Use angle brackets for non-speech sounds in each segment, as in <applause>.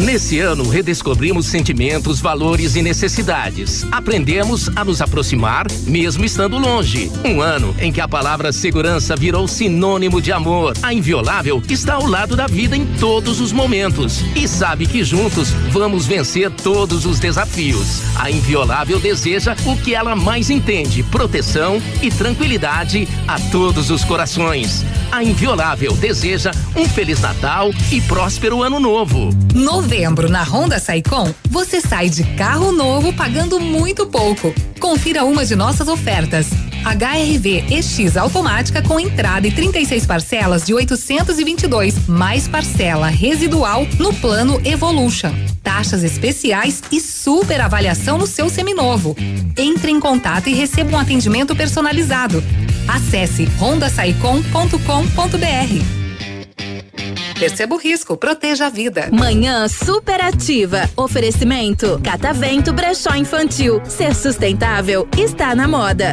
Nesse ano, redescobrimos sentimentos, valores e necessidades. Aprendemos a nos aproximar, mesmo estando longe. Um ano em que a palavra segurança virou sinônimo de amor. A Inviolável está ao lado da vida em todos os momentos e sabe que juntos vamos vencer todos os desafios. A Inviolável deseja o que ela mais entende: proteção e tranquilidade a todos os corações. A Inviolável deseja um Feliz Natal e próspero Ano Novo. Novo novembro, na Honda Saicom, você sai de carro novo pagando muito pouco. Confira uma de nossas ofertas. HRV EX automática com entrada e 36 parcelas de 822, mais parcela residual no plano Evolution. Taxas especiais e super avaliação no seu seminovo. Entre em contato e receba um atendimento personalizado. Acesse rondasaicom.com.br. Perceba o risco, proteja a vida. Manhã superativa. Oferecimento Catavento Brechó Infantil. Ser sustentável está na moda.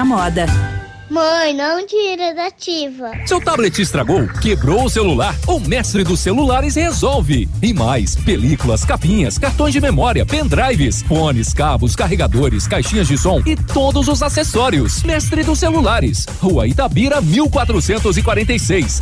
na moda. Mãe, não tira da ativa. Seu tablet estragou, quebrou o celular? O mestre dos celulares resolve. E mais, películas, capinhas, cartões de memória, pendrives, fones, cabos, carregadores, caixinhas de som e todos os acessórios. Mestre dos celulares, Rua Itabira, 1446.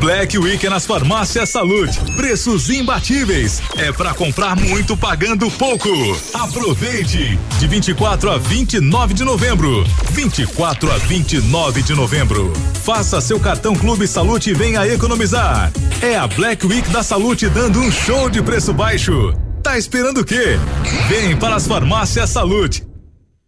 Black Week nas farmácias Salute. Preços imbatíveis. É para comprar muito pagando pouco. Aproveite! De 24 a 29 de novembro. 24 a 29 de novembro. Faça seu cartão Clube Salute e venha economizar. É a Black Week da Salute dando um show de preço baixo. Tá esperando o quê? Vem para as farmácias Salute.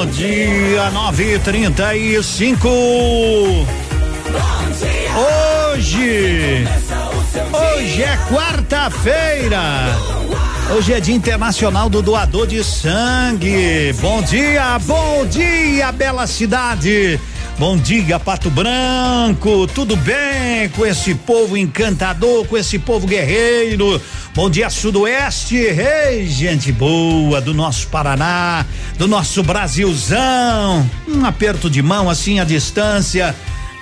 Bom dia, nove trinta e cinco. Hoje, hoje é quarta-feira. Hoje é Dia Internacional do Doador de Sangue. Bom dia, bom dia, bela cidade. Bom dia, Pato Branco. Tudo bem com esse povo encantador, com esse povo guerreiro? Bom dia, Sudoeste. Ei, gente boa do nosso Paraná, do nosso Brasilzão. Um aperto de mão assim à distância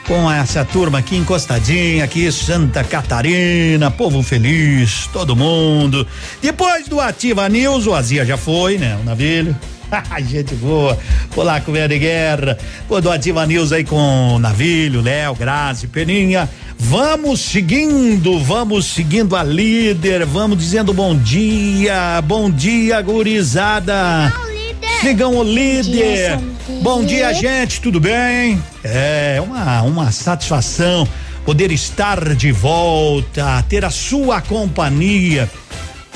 com essa turma aqui encostadinha, aqui Santa Catarina, povo feliz, todo mundo. Depois do Ativa News, o Azia já foi, né? O navio. <laughs> Gente boa. Olá, comendo de guerra. Pô, do Ativa News aí com Navilho, Léo, Grazi, Peninha. Vamos seguindo, vamos seguindo a líder, vamos dizendo bom dia, bom dia, gurizada. Sigam o líder. Bom dia, gente, tudo bem? É uma, uma satisfação poder estar de volta, ter a sua companhia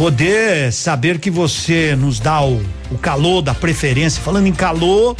poder saber que você nos dá o, o calor da preferência. Falando em calor,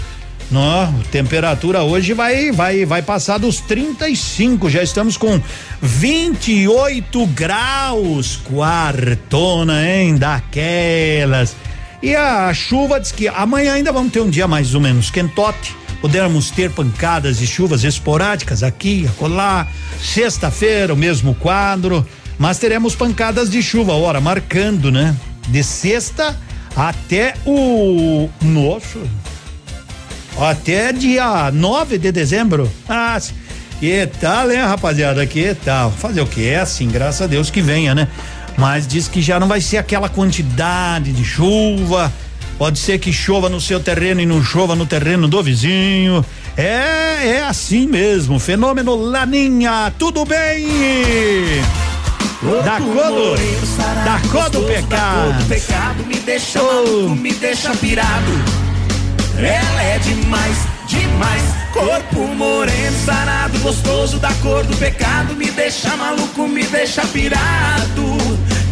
não, temperatura hoje vai vai vai passar dos 35, já estamos com 28 graus, quartona, hein, daquelas. E a chuva diz que amanhã ainda vamos ter um dia mais ou menos quentote. Podemos ter pancadas de chuvas esporádicas aqui, acolá. Sexta-feira, o mesmo quadro mas teremos pancadas de chuva, ora, marcando, né? De sexta até o. Nossa! Até dia 9 de dezembro. Ah, que tal, hein, rapaziada? Que tal? Fazer o que? É assim, graças a Deus que venha, né? Mas diz que já não vai ser aquela quantidade de chuva. Pode ser que chova no seu terreno e não chova no terreno do vizinho. É, é assim mesmo. Fenômeno Laninha, tudo bem? Da cor da cor do pecado. do pecado me deixa oh. maluco, me deixa pirado. Ela é demais, demais. Corpo moreno, sarado, gostoso da cor do pecado. Me deixa maluco, me deixa pirado.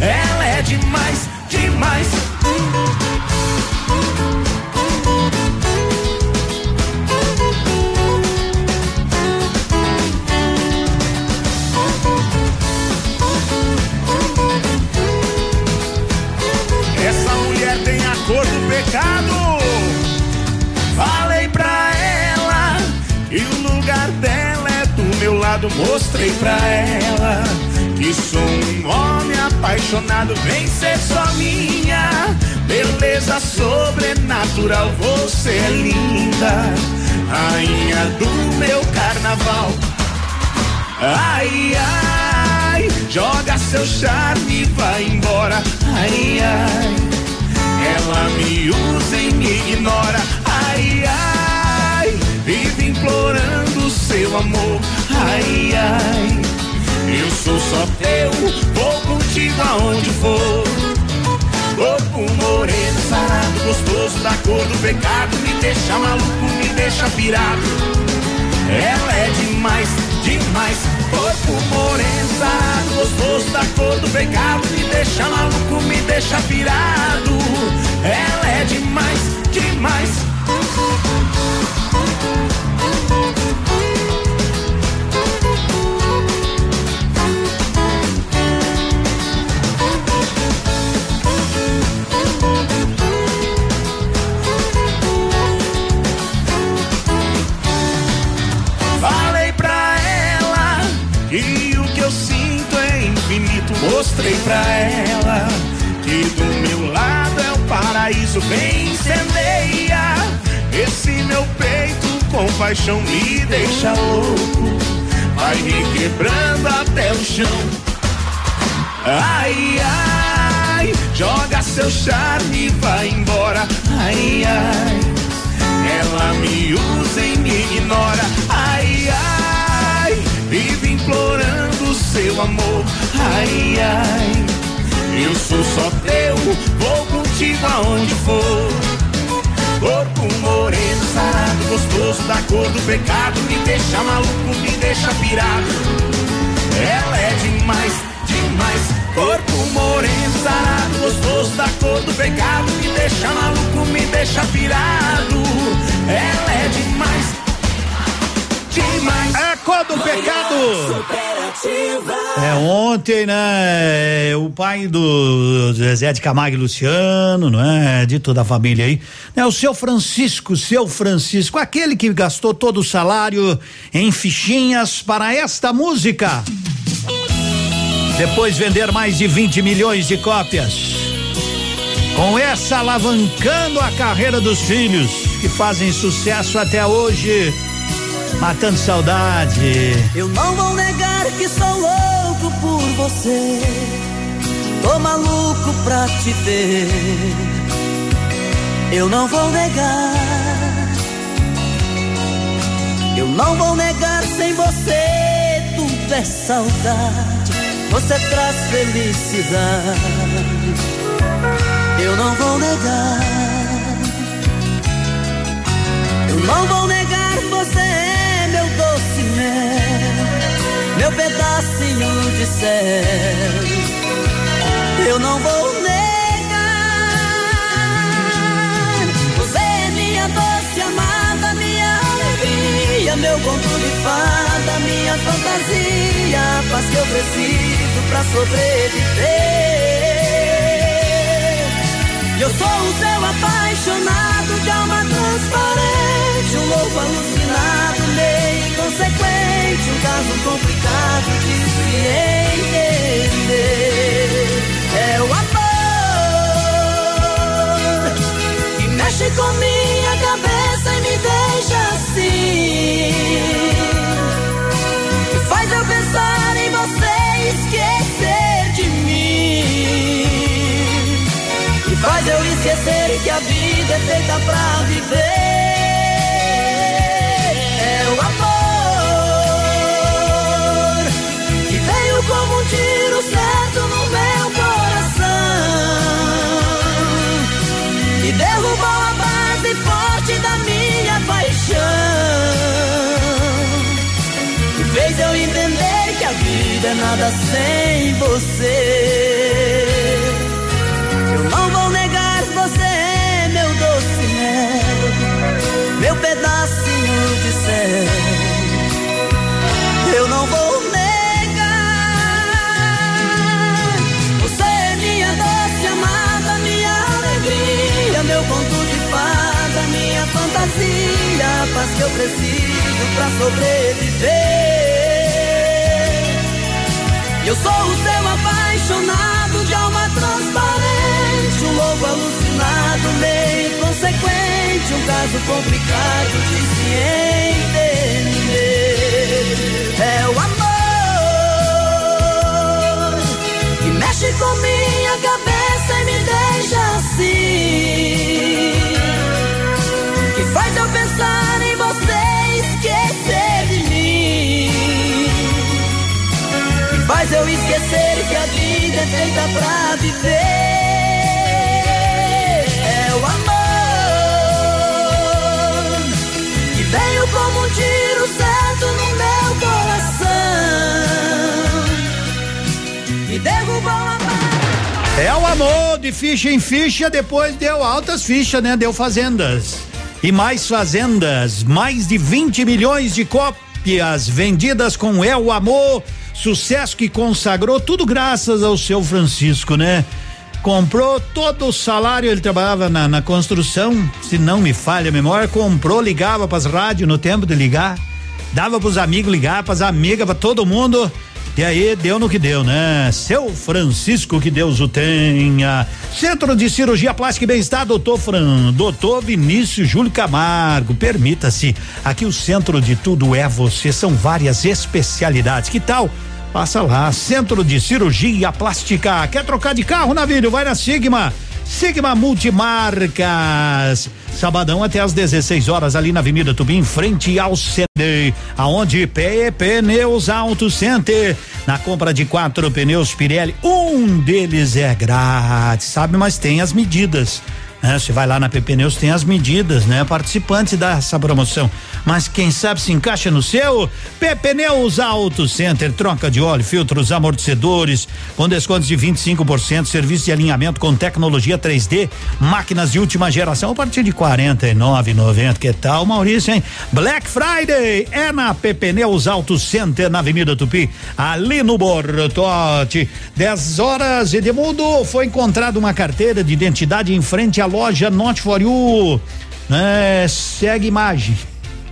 Ela é demais, demais. Mostrei pra ela que sou um homem apaixonado. Vem ser só minha. Beleza sobrenatural, você é linda. Rainha do meu carnaval. Ai, ai, joga seu charme e vai embora. Ai, ai. Ela me usa e me ignora. Ai, ai, vive implorando seu amor. Ai, ai, eu sou só teu, vou contigo aonde for. Corpo moreno, sarado, gostoso da cor do pecado. Me deixa maluco, me deixa pirado. Ela é demais, demais. Corpo moreno, sarado, gostoso da cor do pecado. Me deixa maluco, me deixa pirado. Ela é demais, demais. Paixão me deixa louco. Vai me quebrando até o chão. Ai, ai, joga seu charme e vai embora. Ai, ai, ela me usa e me ignora. Ai, ai, vive implorando seu amor. Ai, ai. Eu sou só teu, vou contigo aonde for. Corpo moreno, sarado, gostoso da cor do pecado. Me deixa maluco, me deixa pirado. Ela é demais, demais. Corpo moreno, sarado, gostoso da cor do pecado. Me deixa maluco, me deixa pirado. Ela é demais, É cor do pecado. É ontem, né? O pai do Zezé de Camargo e Luciano, não é? De toda a família aí. É o seu Francisco, seu Francisco, aquele que gastou todo o salário em fichinhas para esta música. Depois vender mais de 20 milhões de cópias. Com essa alavancando a carreira dos filhos, que fazem sucesso até hoje, matando saudade. Eu não vou negar que sou louco por você. Tô maluco pra te ver. Eu não vou negar. Eu não vou negar sem você. Tudo é saudade. Você traz felicidade. Eu não vou negar. Eu não vou negar você doce mel, meu pedacinho de céu. Eu não vou negar. Você é minha doce amada, minha alegria, meu conto de fada, minha fantasia, paz que eu preciso pra sobreviver. Eu sou o seu apaixonado de alma transparente, um louco alucinado, inconsequente, um caso complicado de se entender. É o amor que mexe com minha cabeça e me deixa assim, que faz eu pensar em você e esquecer de mim. E faz eu esquecer que a vida é feita pra viver. Vida é nada sem você. Eu não vou negar, você é meu doce mel, meu pedacinho de céu. Eu não vou negar, você é minha doce amada, minha alegria, meu conto de fada, minha fantasia, a paz que eu preciso pra sobreviver. Eu sou o seu apaixonado de alma transparente, um louco alucinado, meio inconsequente, um caso complicado de se entender. É o amor que mexe com minha cabeça e me deixa assim, Faz eu esquecer que a vida é feita pra viver. É o amor que veio como um tiro certo no meu coração e derrubou a É o amor de ficha em ficha, depois deu altas fichas, né? Deu fazendas. E mais fazendas, mais de 20 milhões de cópias vendidas com É o Amor, sucesso que consagrou tudo graças ao seu Francisco, né? Comprou todo o salário, ele trabalhava na, na construção, se não me falha a memória, comprou, ligava pras rádios no tempo de ligar, dava pros amigos ligar, pras amigas, pra todo mundo. E aí deu no que deu, né? Seu Francisco, que Deus o tenha. Centro de Cirurgia Plástica e Bem-Estar, doutor Fran, doutor Vinícius Júlio Camargo. Permita-se, aqui o centro de tudo é você, são várias especialidades. Que tal? Passa lá, Centro de Cirurgia Plástica. Quer trocar de carro, Navírio? Vai na Sigma. Sigma Multimarcas. Sabadão até às 16 horas ali na Avenida Tupi, em frente ao CD, aonde PE Pneus Auto Center. Na compra de quatro pneus Pirelli, um deles é grátis, sabe? Mas tem as medidas. Né? Você vai lá na PP Neus, tem as medidas, né? Participantes dessa promoção. Mas quem sabe se encaixa no seu? PP Neus Auto Center, troca de óleo, filtros, amortecedores, com descontos de 25%, serviço de alinhamento com tecnologia 3D, máquinas de última geração a partir de 49,90. Que tal, Maurício, hein? Black Friday é na PP Neus Auto Center, na Avenida Tupi, ali no Bortote. 10 horas, Edmundo, foi encontrada uma carteira de identidade em frente à loja Not For You. É, segue imagem.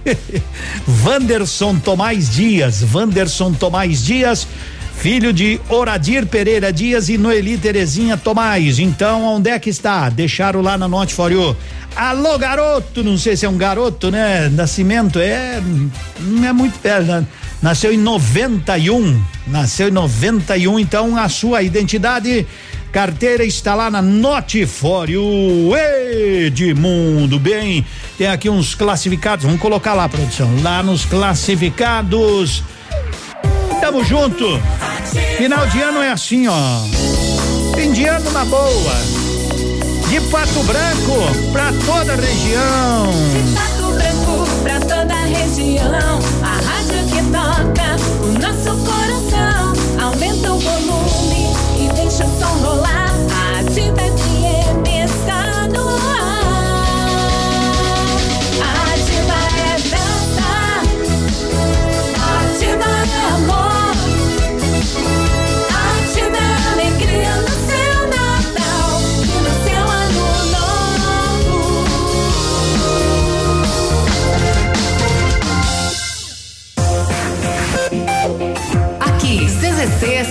<laughs> Vanderson Tomás Dias, Vanderson Tomás Dias, filho de Oradir Pereira Dias e Noeli Terezinha Tomás. Então, onde é que está? Deixaram lá na Not For You. Alô, garoto, não sei se é um garoto, né? Nascimento é, não é muito perto, né? Nasceu em 91, nasceu em 91, então a sua identidade Carteira está lá na Notifório. Edmundo, bem, tem aqui uns classificados, vamos colocar lá, produção, lá nos classificados. Tamo junto. Final de ano é assim, ó. Fim de ano na boa. De Pato Branco pra toda a região. De Pato Branco pra toda a região.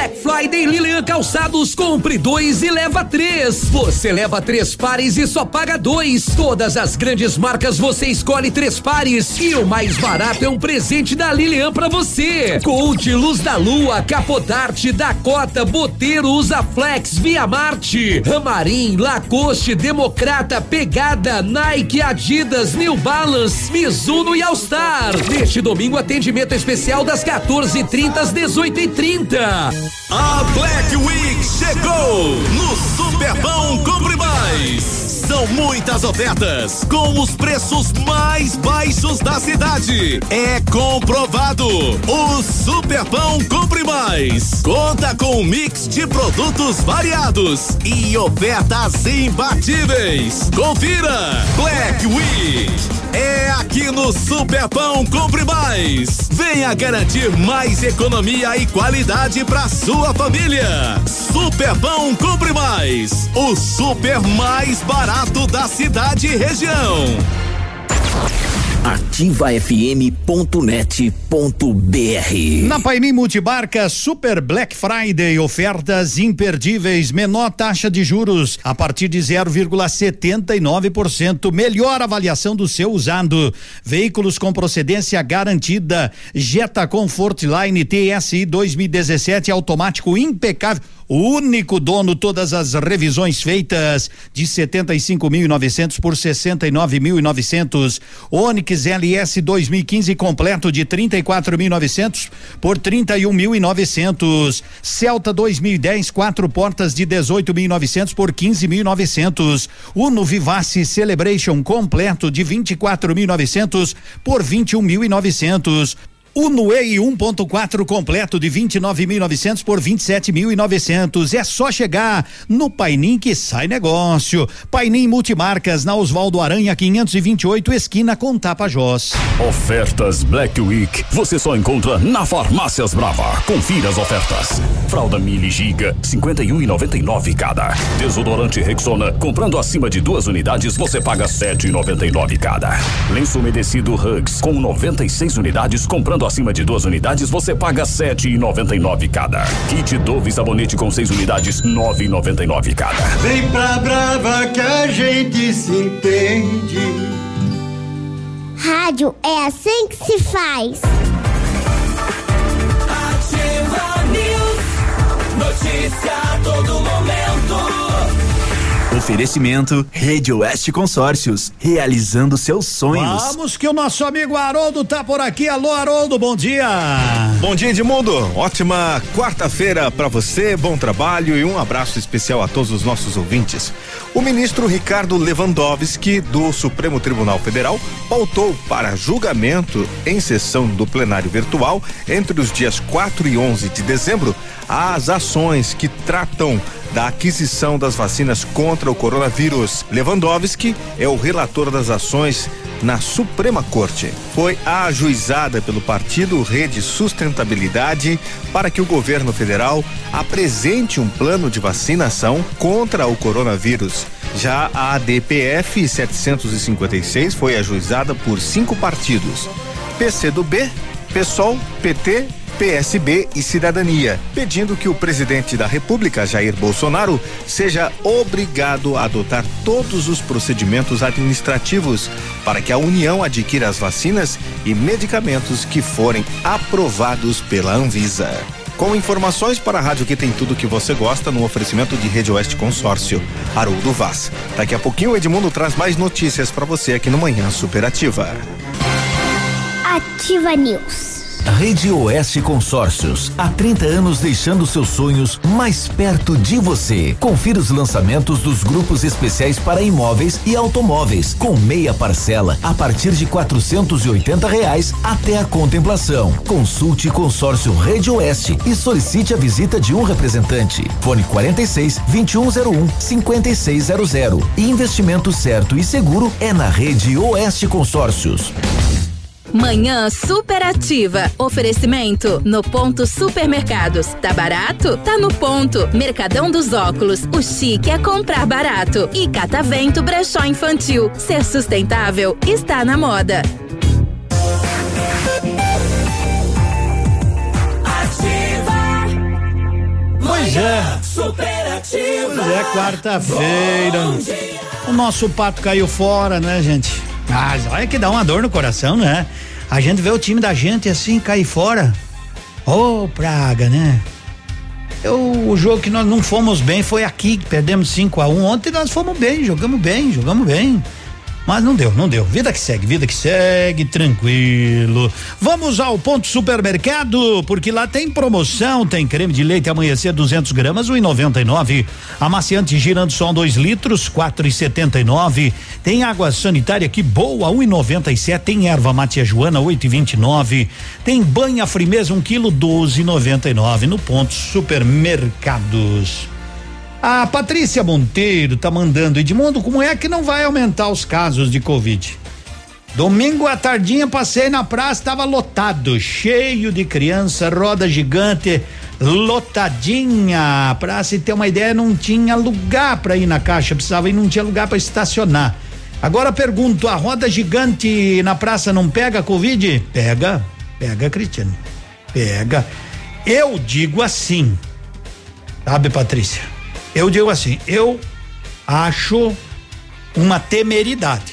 Black Friday Lilian Calçados, compre dois e leva três. Você leva três pares e só paga dois. Todas as grandes marcas você escolhe três pares e o mais barato é um presente da Lilian pra você. Coach, Luz da Lua, Capodarte, Dakota, Boteiro, Usaflex, Via Marte, Ramarim, Lacoste, Democrata, Pegada, Nike, Adidas, New Balance, Mizuno e All Star. Neste domingo atendimento especial das 14:30 às 18:30. A Black Week chegou no Superbão Compre Mais. São muitas ofertas com os preços mais baixos da cidade. É comprovado. O Superbão Compre Mais conta com um mix de produtos variados e ofertas imbatíveis. Confira Black Week. É aqui no Superpão Compre Mais. Venha garantir mais economia e qualidade para sua família. Superpão Compre Mais. O super mais barato da cidade e região. ativafm.net.br Na Paini Multibarca Super Black Friday, ofertas imperdíveis, menor taxa de juros a partir de 0,79%, melhor avaliação do seu usado, veículos com procedência garantida, Jetta Comfort Line TSI 2017 automático impecável o único dono todas as revisões feitas de 75.900 por 69.900. Onix LS 2015 completo de 34.900 por 31.900. Celta 2010 quatro portas de 18.900 por 15.900. Uno Vivace Celebration completo de 24.900 por 21.900. Uno EI 1.4 completo de 29.900 por 27.900. É só chegar no Painim que sai negócio. Painim Multimarcas na Oswaldo Aranha 528 esquina com Tapajós. Ofertas Black Week você só encontra na Farmácias Brava. Confira as ofertas. Fralda Mili Giga 51,99 cada. Desodorante Rexona comprando acima de duas unidades você paga 7,99 cada. Lenço umedecido Hugs com 96 unidades comprando acima de duas unidades você paga 7,99 cada. Kit Dove sabonete com seis unidades 9,99 cada. Vem pra Brava que a gente se entende. Rádio é assim que se faz. Ativa News. Notícia a todo momento. Oferecimento Rede Oeste Consórcios, realizando seus sonhos. Vamos que o nosso amigo Haroldo tá por aqui. Alô, Haroldo, bom dia. Bom dia, Edmundo. Ótima quarta-feira para você, bom trabalho e um abraço especial a todos os nossos ouvintes. O ministro Ricardo Lewandowski, do Supremo Tribunal Federal, pautou para julgamento em sessão do plenário virtual entre os dias 4 e 11 de dezembro as ações que tratam da aquisição das vacinas contra o coronavírus. Lewandowski é o relator das ações na Suprema Corte. Foi ajuizada pelo partido Rede Sustentabilidade para que o governo federal apresente um plano de vacinação contra o coronavírus. Já a ADPF 756 foi ajuizada por cinco partidos: PCdoB, PSOL, PT PSB e Cidadania, pedindo que o presidente da República, Jair Bolsonaro, seja obrigado a adotar todos os procedimentos administrativos para que a União adquira as vacinas e medicamentos que forem aprovados pela Anvisa. Com informações para a rádio que tem tudo que você gosta no oferecimento de Rede Oeste Consórcio, Haroldo Vaz. Daqui a pouquinho o Edmundo traz mais notícias para você aqui no Manhã Superativa. Ativa News. Rede Oeste Consórcios, há 30 anos deixando seus sonhos mais perto de você. Confira os lançamentos dos grupos especiais para imóveis e automóveis, com meia parcela a partir de quatrocentos e oitenta reais até a contemplação. Consulte Consórcio Rede Oeste e solicite a visita de um representante. Fone 46 2101 5600. Investimento certo e seguro é na Rede Oeste Consórcios. Manhã superativa. Oferecimento no ponto supermercados. Tá barato? Tá no ponto. Mercadão dos óculos. O chique é comprar barato. E Catavento Brechó Infantil. Ser sustentável está na moda. Pois é. Superativa. Pois é, quarta-feira. O nosso pato caiu fora, né, gente? Mas olha que dá uma dor no coração, né? A gente vê o time da gente assim cair fora. Ô, oh, praga, né? Eu, o jogo que nós não fomos bem foi aqui, perdemos 5 a 1 um. Ontem nós fomos bem, jogamos bem, jogamos bem. Mas não deu, não deu. Vida que segue, vida que segue, tranquilo. Vamos ao ponto supermercado, porque lá tem promoção, tem creme de leite amanhecer 200 gramas, 1,99. Amaciante girando só 2 litros, 4,79. Tem água sanitária que boa, 1,97. Tem erva matia Joana, 8,29. Tem banha frimeza, 1 um quilo, 12,99 no ponto supermercados. A Patrícia Monteiro tá mandando, Edmundo, como é que não vai aumentar os casos de Covid? Domingo à tardinha passei na praça, estava lotado, cheio de criança, roda gigante, lotadinha. Pra se ter uma ideia, não tinha lugar para ir na caixa, precisava ir, não tinha lugar para estacionar. Agora pergunto, a roda gigante na praça não pega Covid? Pega, pega, Cristiano. Pega. Eu digo assim, sabe, Patrícia? Eu digo assim, eu acho uma temeridade.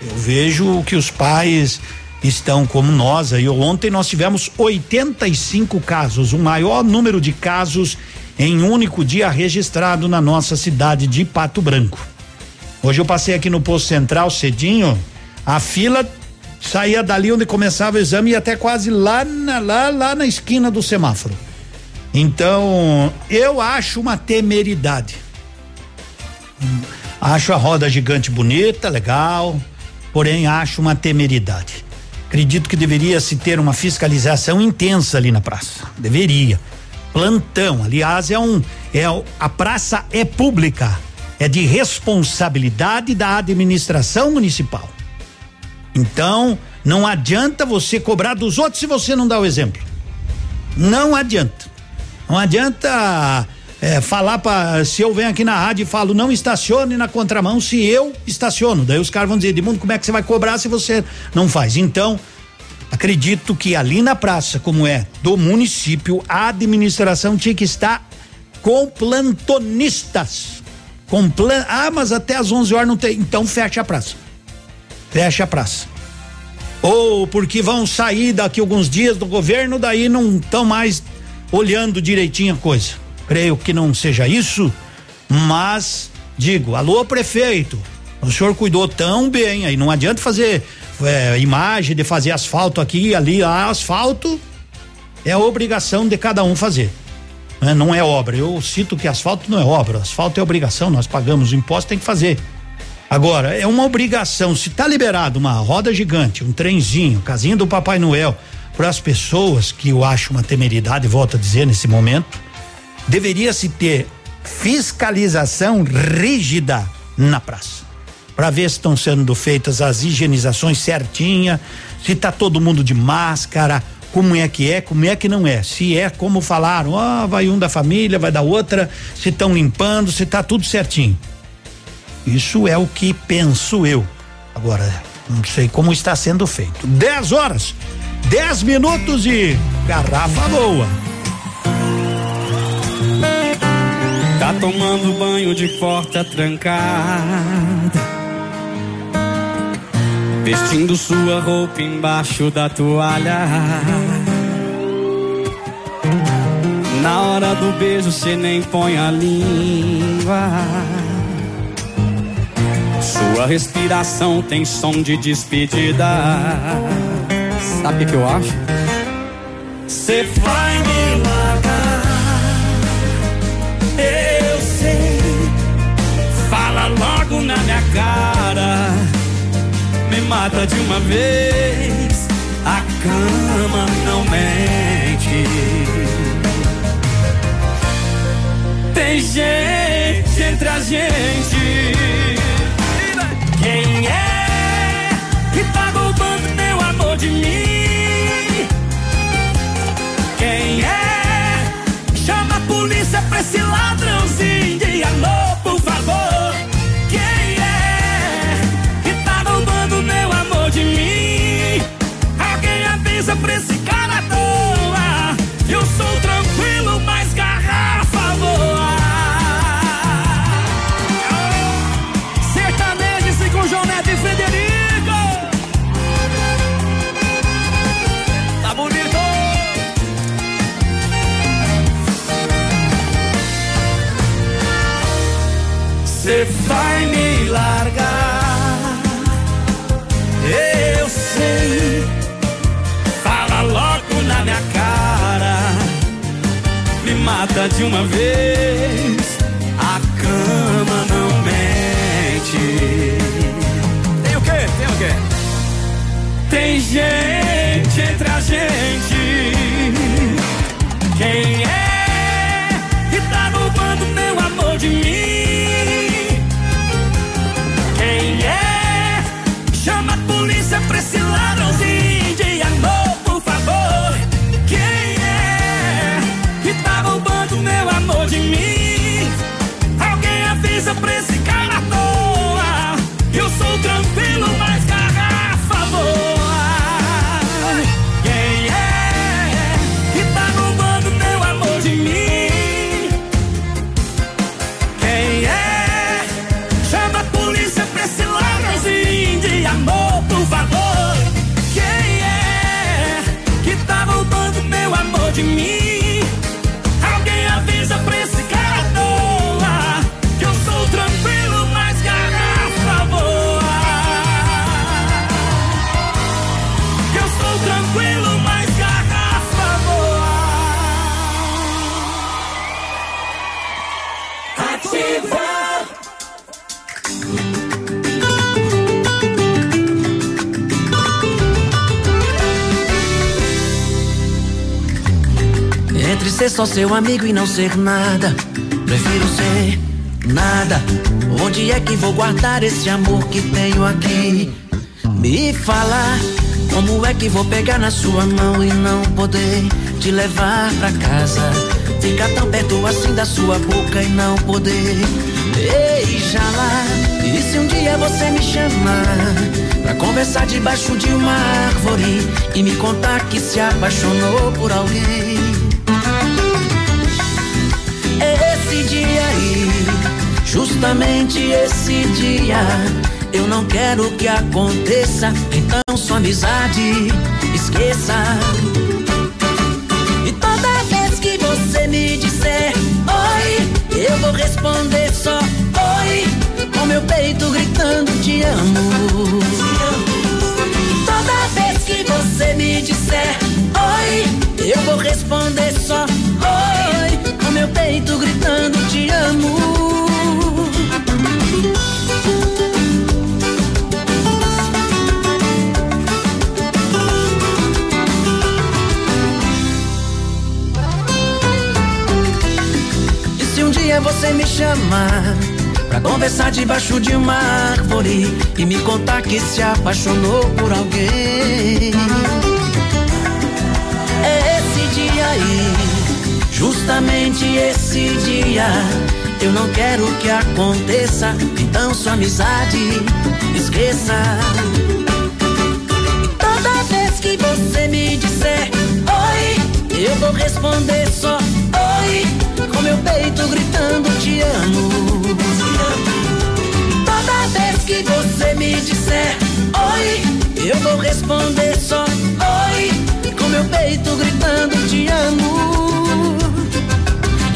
Eu vejo que os pais estão como nós aí. Ontem nós tivemos 85 casos, o maior número de casos em um único dia registrado na nossa cidade de Pato Branco. Hoje eu passei aqui no posto central cedinho, a fila saía dali onde começava o exame e até quase lá na, lá, lá na esquina do semáforo. Então, eu acho uma temeridade. Acho a roda gigante bonita, legal, porém acho uma temeridade. Acredito que deveria se ter uma fiscalização intensa ali na praça. Deveria. Plantão, aliás, é um é a praça é pública, é de responsabilidade da administração municipal. Então, não adianta você cobrar dos outros se você não dá o exemplo. Não adianta. Não adianta é, falar para se eu venho aqui na rádio e falo não estacione na contramão se eu estaciono. Daí os caras vão dizer, Edmundo, como é que você vai cobrar se você não faz? Então, acredito que ali na praça, como é do município, a administração tinha que estar com plantonistas. Com plan... Ah, mas até às 11 horas não tem. Então fecha a praça. Fecha a praça. Ou porque vão sair daqui alguns dias do governo, daí não estão mais olhando direitinho a coisa. Creio que não seja isso, Mas digo, alô prefeito, o senhor cuidou tão bem aí, não adianta fazer é, imagem de fazer asfalto aqui e ali, ah, asfalto é obrigação de cada um fazer. Né? Não é obra. Eu cito que asfalto não é obra, asfalto é obrigação, nós pagamos imposto, tem que fazer. Agora, é uma obrigação, se está liberado uma roda gigante, um trenzinho, casinha do Papai Noel, para as pessoas, que eu acho uma temeridade, volto a dizer nesse momento, deveria se ter fiscalização rígida na praça. Para ver se estão sendo feitas as higienizações certinha, se tá todo mundo de máscara, como é que é, como é que não é. Se é como falaram, ó, oh, vai um da família, vai da outra, se estão limpando, se tá tudo certinho. Isso é o que penso eu. Agora, não sei como está sendo feito. 10 horas, 10 minutos e garrafa boa. Tá tomando banho de porta trancada. Vestindo sua roupa embaixo da toalha. Na hora do beijo cê nem põe a língua. Sua respiração tem som de despedida. Sabe o que eu acho? Cê vai me largar. Eu sei. Fala logo na minha cara me mata de uma vez. A cama não mente. Tem gente entre a gente. Quem é de mim? Quem é? Chama a polícia pra esse ladrãozinho de uma vez. A cama não mente. Tem o quê? Tem o quê? Tem gente entre a gente. Ser só seu amigo e não ser nada, prefiro ser nada. Onde é que vou guardar esse amor que tenho aqui? Me fala, como é que vou pegar na sua mão e não poder te levar pra casa? Ficar tão perto assim da sua boca e não poder beijá-la. E se um dia você me chamar pra conversar debaixo de uma árvore e me contar que se apaixonou por alguém? dia aí, justamente esse dia eu não quero que aconteça. Então sua amizade esqueça. E toda vez que você me disser oi, eu vou responder só oi, com meu peito gritando te amo. Você me chamar Pra conversar debaixo de uma árvore E me contar que se apaixonou por alguém. É esse dia aí Justamente esse dia. Eu não quero que aconteça Então sua amizade esqueça. E toda vez que você me disser Oi, eu vou responder só Oi, com meu peito gritando te amo Toda vez que você me disser oi, eu vou responder só oi, com meu peito gritando te amo.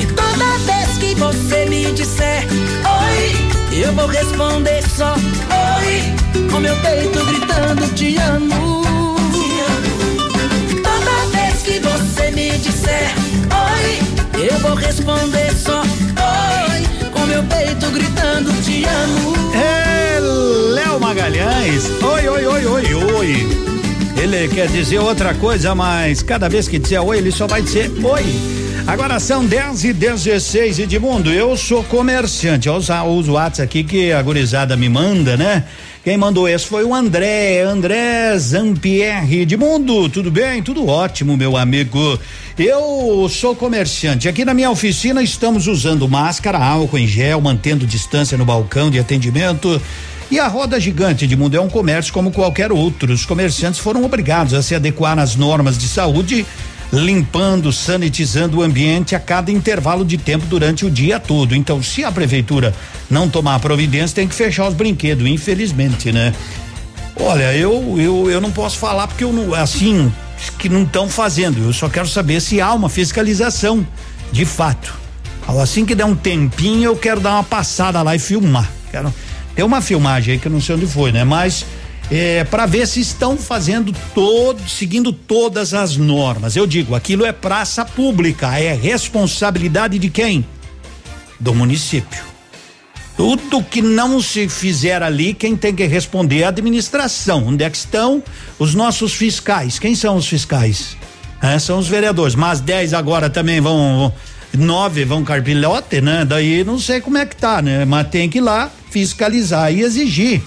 E toda vez que você me disser oi, eu vou responder só oi, com meu peito gritando te amo. Toda vez que você me disser oi, eu vou responder só gritando te amo. É, Léo Magalhães. Oi, oi, oi, oi, oi. Ele quer dizer outra coisa, mas cada vez que disser oi, ele só vai dizer oi. Agora são 10 e 16 Edmundo, eu sou comerciante. Eu uso, uso o WhatsApp aqui que a gurizada me manda, né? Quem mandou esse foi o André, André Zampierre Edmundo, tudo bem? Tudo ótimo, meu amigo. Eu sou comerciante. Aqui na minha oficina estamos usando máscara, álcool em gel, mantendo distância no balcão de atendimento. E a roda gigante de mundo é um comércio como qualquer outro. Os comerciantes foram obrigados a se adequar às normas de saúde, limpando, sanitizando o ambiente a cada intervalo de tempo durante o dia todo. Então, se a prefeitura não tomar providência, tem que fechar os brinquedos, infelizmente, né? Olha, eu eu, eu não posso falar porque eu não, assim, que não estão fazendo. Eu só quero saber se há uma fiscalização, de fato. Assim que der um tempinho, eu quero dar uma passada lá e filmar. Quero tem uma filmagem aí que eu não sei onde foi, né? Mas é, para ver se estão fazendo todo, seguindo todas as normas. Eu digo, aquilo é praça pública, é responsabilidade de quem? Do município. Tudo que não se fizer ali, quem tem que responder é a administração. Onde é que estão os nossos fiscais? Quem são os fiscais? É, são os vereadores. Mas 10 agora também vão, nove vão carpilhote, né? Daí não sei como é que tá, né? Mas tem que ir lá fiscalizar e exigir.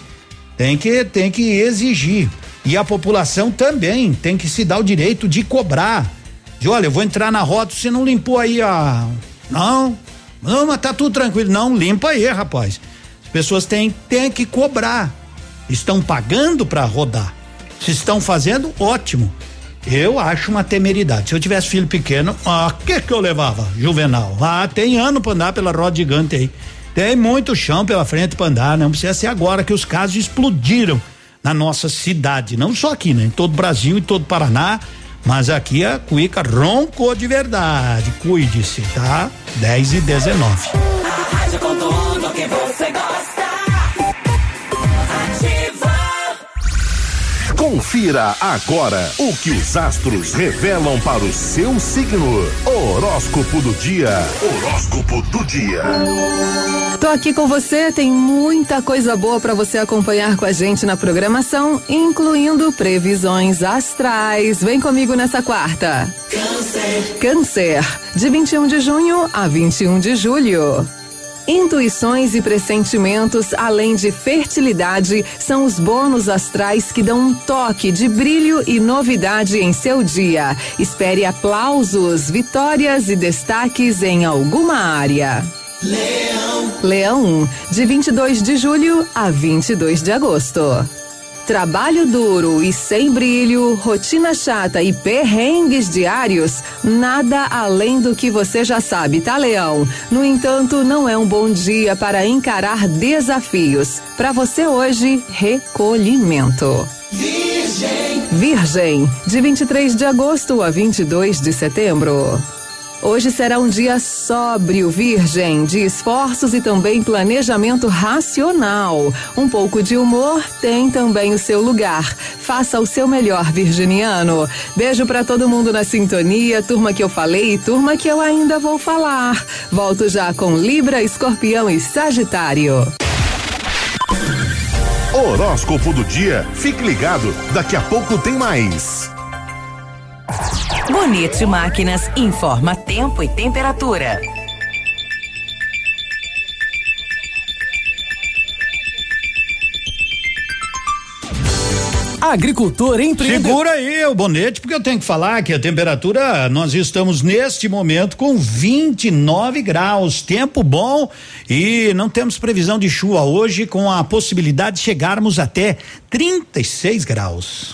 Tem que tem que exigir. E a população também tem que se dar o direito de cobrar. De olha, eu vou entrar na rota, você não limpou aí a não, não, mas tá tudo tranquilo. Não, limpa aí, rapaz. As pessoas têm, têm que cobrar. Estão pagando para rodar. Se estão fazendo, ótimo. Eu acho uma temeridade. Se eu tivesse filho pequeno, ah, que que eu levava? Juvenal. Ah, tem ano para andar pela roda gigante aí. Tem muito chão pela frente para andar, não precisa ser agora que os casos explodiram na nossa cidade, não só aqui, né? Em todo o Brasil e todo o Paraná, mas aqui a cuíca roncou de verdade. Cuide-se, tá? 10 e 19. A rádio Confira agora o que os astros revelam para o seu signo. Horóscopo do dia. Horóscopo do dia. Tô aqui com você, tem muita coisa boa para você acompanhar com a gente na programação, incluindo previsões astrais. Vem comigo nessa quarta. Câncer. Câncer, de 21 de junho a 21 de julho. Intuições e pressentimentos, além de fertilidade, são os bônus astrais que dão um toque de brilho e novidade em seu dia. Espere aplausos, vitórias e destaques em alguma área. Leão. Leão, de 22 de julho a 22 de agosto. Trabalho duro e sem brilho, rotina chata e perrengues diários, nada além do que você já sabe, tá, Leão? No entanto, não é um bom dia para encarar desafios. Para você hoje, recolhimento. Virgem. Virgem, de 23 de agosto a 22 de setembro. Hoje será um dia sóbrio, virgem, de esforços e também planejamento racional. Um pouco de humor tem também o seu lugar. Faça o seu melhor, virginiano. Beijo para todo mundo na sintonia, turma que eu falei e turma que eu ainda vou falar. Volto já com Libra, Escorpião e Sagitário. Horóscopo do dia. Fique ligado, daqui a pouco tem mais. Bonito Máquinas informa tempo e temperatura. Agricultor empreendedor. Segura aí o bonete, porque eu tenho que falar que a temperatura, nós estamos neste momento com 29 graus, tempo bom e não temos previsão de chuva hoje, com a possibilidade de chegarmos até 36 graus.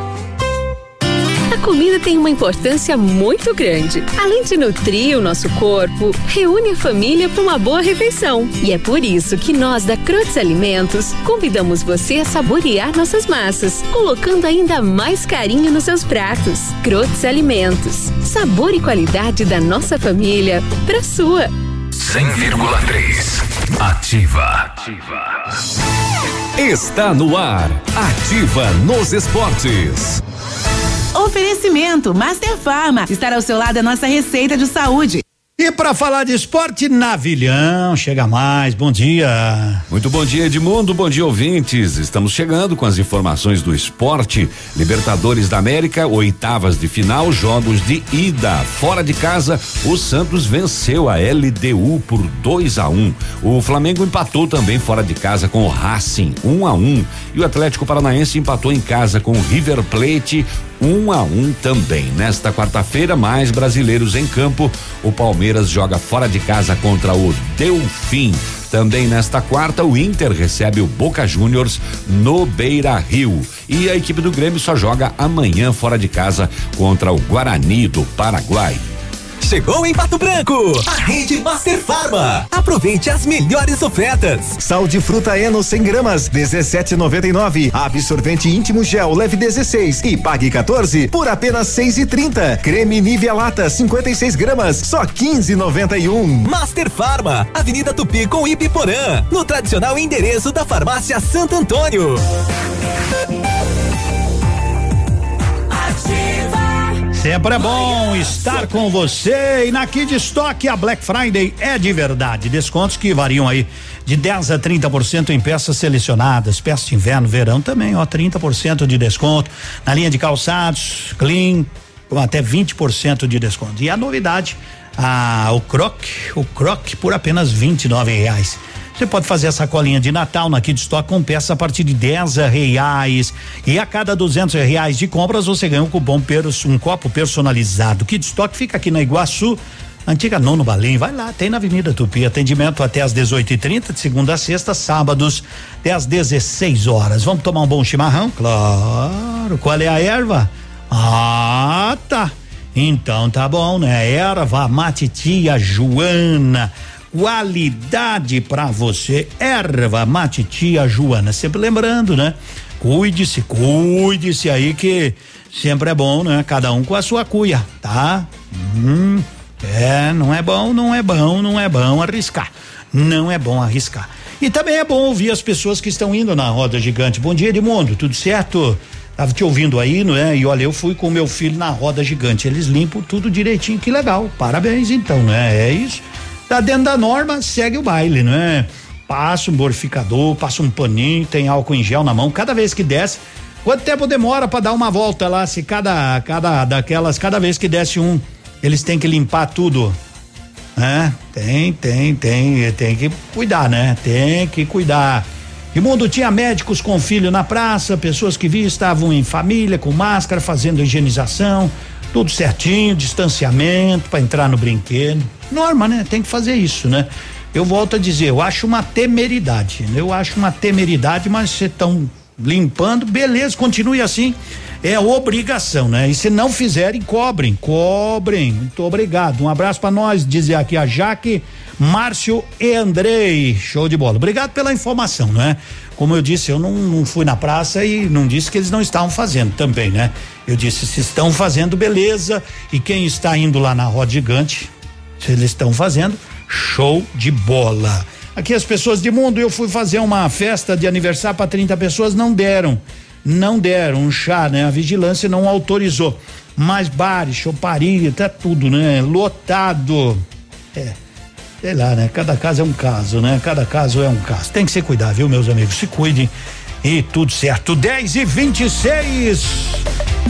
Comida tem uma importância muito grande. Além de nutrir o nosso corpo, reúne a família para uma boa refeição. E é por isso que nós da Crotes Alimentos convidamos você a saborear nossas massas, colocando ainda mais carinho nos seus pratos. Crotes Alimentos. Sabor e qualidade da nossa família para sua. 100,3. Ativa. Ativa. Está no ar. Ativa nos esportes. Oferecimento Master Farma. Estar ao seu lado é nossa receita de saúde. E para falar de esporte, Navilhão, chega mais, bom dia. Muito bom dia, Edmundo, bom dia, ouvintes. Estamos chegando com as informações do esporte. Libertadores da América, oitavas de final, jogos de ida. Fora de casa, o Santos venceu a LDU por 2 a 1. Um. O Flamengo empatou também fora de casa com o Racing, 1 um a 1. Um. E o Atlético Paranaense empatou em casa com o River Plate, um a um também. Nesta quarta-feira, mais brasileiros em campo. O Palmeiras joga fora de casa contra o Delfim. Também nesta quarta, o Inter recebe o Boca Juniors no Beira Rio. E a equipe do Grêmio só joga amanhã fora de casa contra o Guarani do Paraguai. Chegou em Pato Branco, a rede Master Farma. Aproveite as melhores ofertas. Sal de fruta Eno 100 gramas, 17,99. Absorvente íntimo gel leve 16 e pague 14 por apenas 6,30. Creme Nivea Lata 56 gramas, só 15,91. Master Farma, Avenida Tupi com Ipiporã, no tradicional endereço da Farmácia Santo Antônio. Sempre é bom estar com você e na Kid Stock a Black Friday é de verdade. Descontos que variam aí de 10 a 30% em peças selecionadas, peças de inverno, verão também, ó, 30% de desconto. Na linha de calçados, clean, com até 20% de desconto. E a novidade, a, o Croc, o Croc por apenas 29 reais. Você pode fazer a sacolinha de Natal na Kid Stock com peça a partir de 10 reais. E a cada 200 reais de compras você ganha um cupom um copo personalizado. Kid Stock fica aqui na Iguaçu. Antiga Nono Balim, vai lá, tem na Avenida Tupi, atendimento até às 18h30, de segunda a sexta, sábados, até às 16 horas. Vamos tomar um bom chimarrão? Claro. Qual é a erva? Ah, tá. Então tá bom, né? Erva mate tia Joana qualidade para você. Erva mate tia Joana. Sempre lembrando, né? Cuide-se, cuide-se aí que sempre é bom, né? Cada um com a sua cuia, tá? Hum, é, não é bom, não é bom, não é bom arriscar. Não é bom arriscar. E também é bom ouvir as pessoas que estão indo na roda gigante. Bom dia, Edmundo, tudo certo? Tava te ouvindo aí, não é? E olha, eu fui com meu filho na roda gigante. Eles limpam tudo direitinho, que legal. Parabéns, então, né? É isso tá dentro da norma, segue o baile, não é? passa um borificador, passa um paninho, tem álcool em gel na mão, cada vez que desce. Quanto tempo demora para dar uma volta lá? Se cada, cada daquelas, cada vez que desce um, eles têm que limpar tudo. É, tem, tem, tem, tem que cuidar, né? Tem que cuidar. E mundo tinha médicos com filho na praça, pessoas que vi estavam em família com máscara, fazendo higienização, tudo certinho, distanciamento para entrar no brinquedo. Norma, né? Tem que fazer isso, né? Eu volto a dizer, eu acho uma temeridade. Eu acho uma temeridade, mas vocês estão limpando, beleza, continue assim. É obrigação, né? E se não fizerem, cobrem, cobrem. Muito obrigado. Um abraço para nós, dizer aqui a Jaque, Márcio e Andrei. Show de bola. Obrigado pela informação, né? Como eu disse, eu não, não fui na praça e não disse que eles não estavam fazendo também, né? Eu disse, se estão fazendo, beleza. E quem está indo lá na roda gigante, se eles estão fazendo, show de bola. Aqui as pessoas de mundo, eu fui fazer uma festa de aniversário para 30 pessoas, não deram. Não deram um chá, né? A vigilância não autorizou. Mas bares, choparia, tá tudo, né? Lotado. É. Sei lá, né? Cada caso é um caso, né? Cada caso é um caso. Tem que se cuidar, viu, meus amigos? Se cuidem e tudo certo. 10 e 26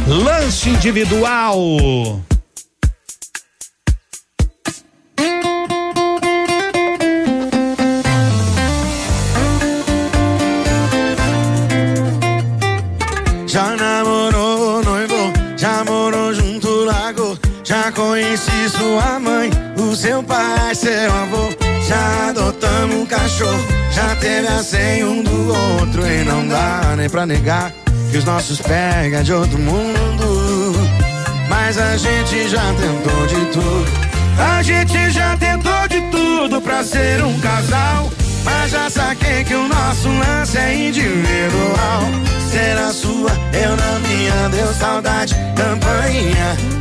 Lance individual. Conheci sua mãe, o seu pai, seu avô. Já adotamos um cachorro, já teve a senha um do outro. E não dá nem pra negar que os nossos pega de outro mundo. Mas a gente já tentou de tudo. A gente já tentou de tudo pra ser um casal. Mas já saquei que o nosso lance é individual. Ser a sua, eu na minha, deu saudade, campainha.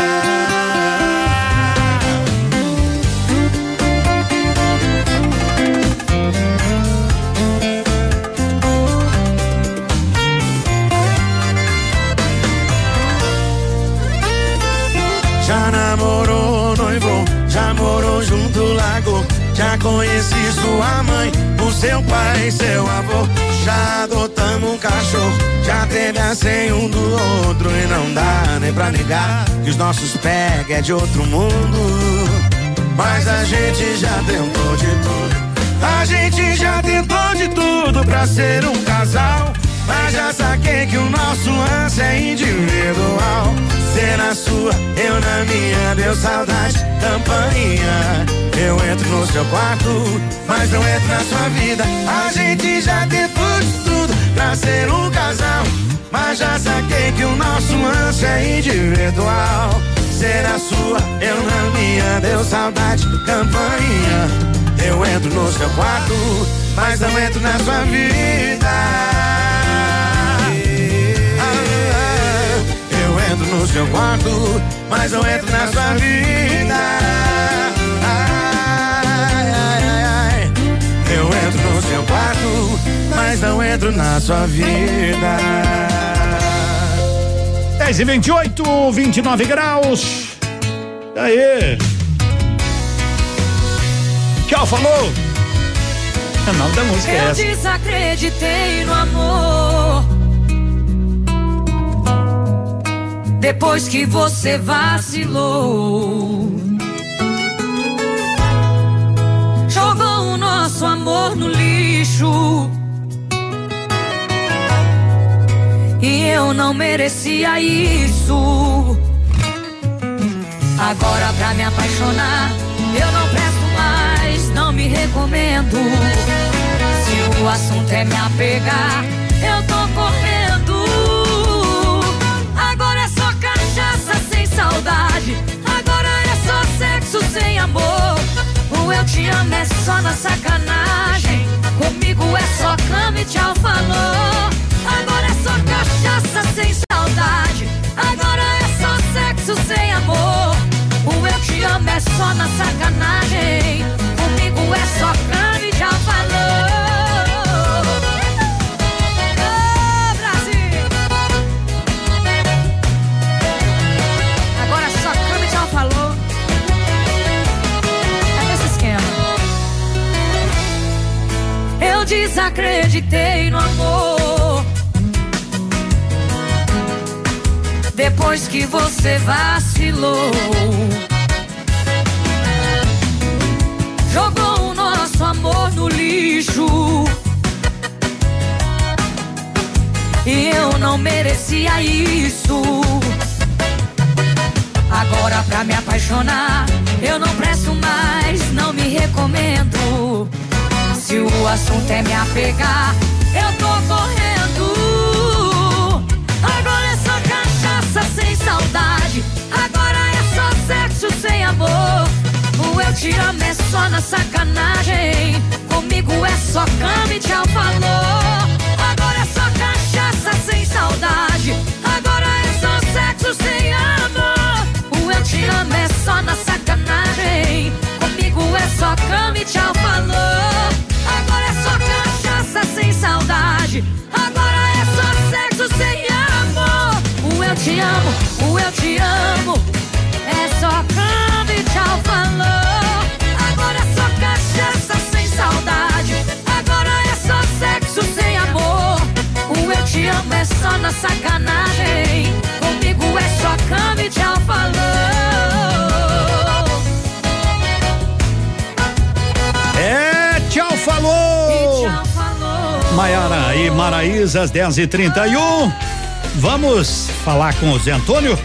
Conheci sua mãe, o seu pai, seu avô. Já adotamos um cachorro, já teve a senha um do outro. E não dá nem pra negar que os nossos pega é de outro mundo. Mas a gente já tentou de tudo. A gente já tentou de tudo pra ser um casal. Mas já saquei que o nosso lance é individual. Ser na sua, eu na minha, deu saudade, campainha. Eu entro no seu quarto, mas não entro na sua vida. A gente já tentou de tudo pra ser um casal. Mas já saquei que o nosso lance é individual. Ser a sua, eu na minha, deu saudade, campainha. Eu entro no seu quarto, mas não entro na sua vida. Seu quarto, mas não entro na sua vida. Ai, ai, ai, Eu entro no seu quarto, mas não entro na sua vida. 10 e 28, 29 graus. Aê! Tchau, falou! O nome da música é essa. Eu desacreditei no amor. Depois que você vacilou. Jogou o nosso amor no lixo. E eu não merecia isso. Agora pra me apaixonar, eu não presto mais, não me recomendo. Se o assunto é me apegar, eu tô correndo. Saudade. Agora é só sexo sem amor. O eu te amo é só na sacanagem. Comigo é só cama e tchau, falou. Agora é só cachaça sem saudade. Agora é só sexo sem amor. ama é só na sacanagem. Comigo é só cama desacreditei no amor. Depois que você vacilou. Jogou o nosso amor no lixo. E eu não merecia isso. Agora pra me apaixonar, eu não presto mais, não me recomendo. Se o assunto é me apegar, eu tô correndo. Agora é só cachaça sem saudade. Agora é só sexo sem amor. O eu te amo é só na sacanagem. Comigo é só cama e tchau, falou. Agora é só cachaça sem saudade. Agora é só sexo sem amor. O eu te amo é só na sacanagem. Comigo é só cama e tchau, falou. Saudade. Agora é só sexo sem amor. O eu te amo, o eu te amo. É só cama e tchau, falou. Agora é só cachaça sem saudade. Agora é só sexo sem amor. O eu te amo é só na sacanagem. Comigo é só cama e tchau, falou. Maiara e Maraísa, às 10h31. Vamos falar com o Zé Antônio,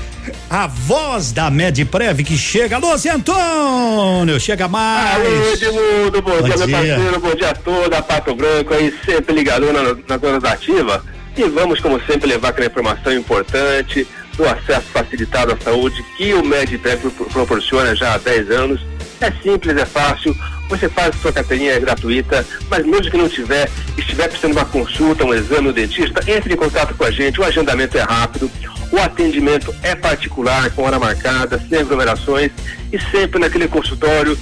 a voz da Medprev que chega. Alô, Zé Antônio, chega mais. Alô, Edmundo, bom, Bom dia, meu parceiro, bom dia a toda, Pato Branco aí, sempre ligado na, na zona da ativa. E vamos, como sempre, levar aquela informação importante do acesso facilitado à saúde que o MedPrev pro- proporciona já há 10 anos. É simples, é fácil, você faz sua carteirinha é gratuita, mas mesmo que não tiver, estiver precisando de uma consulta, um exame no dentista, entre em contato com a gente, o agendamento é rápido, o atendimento é particular, com hora marcada, sem aglomerações e sempre naquele consultório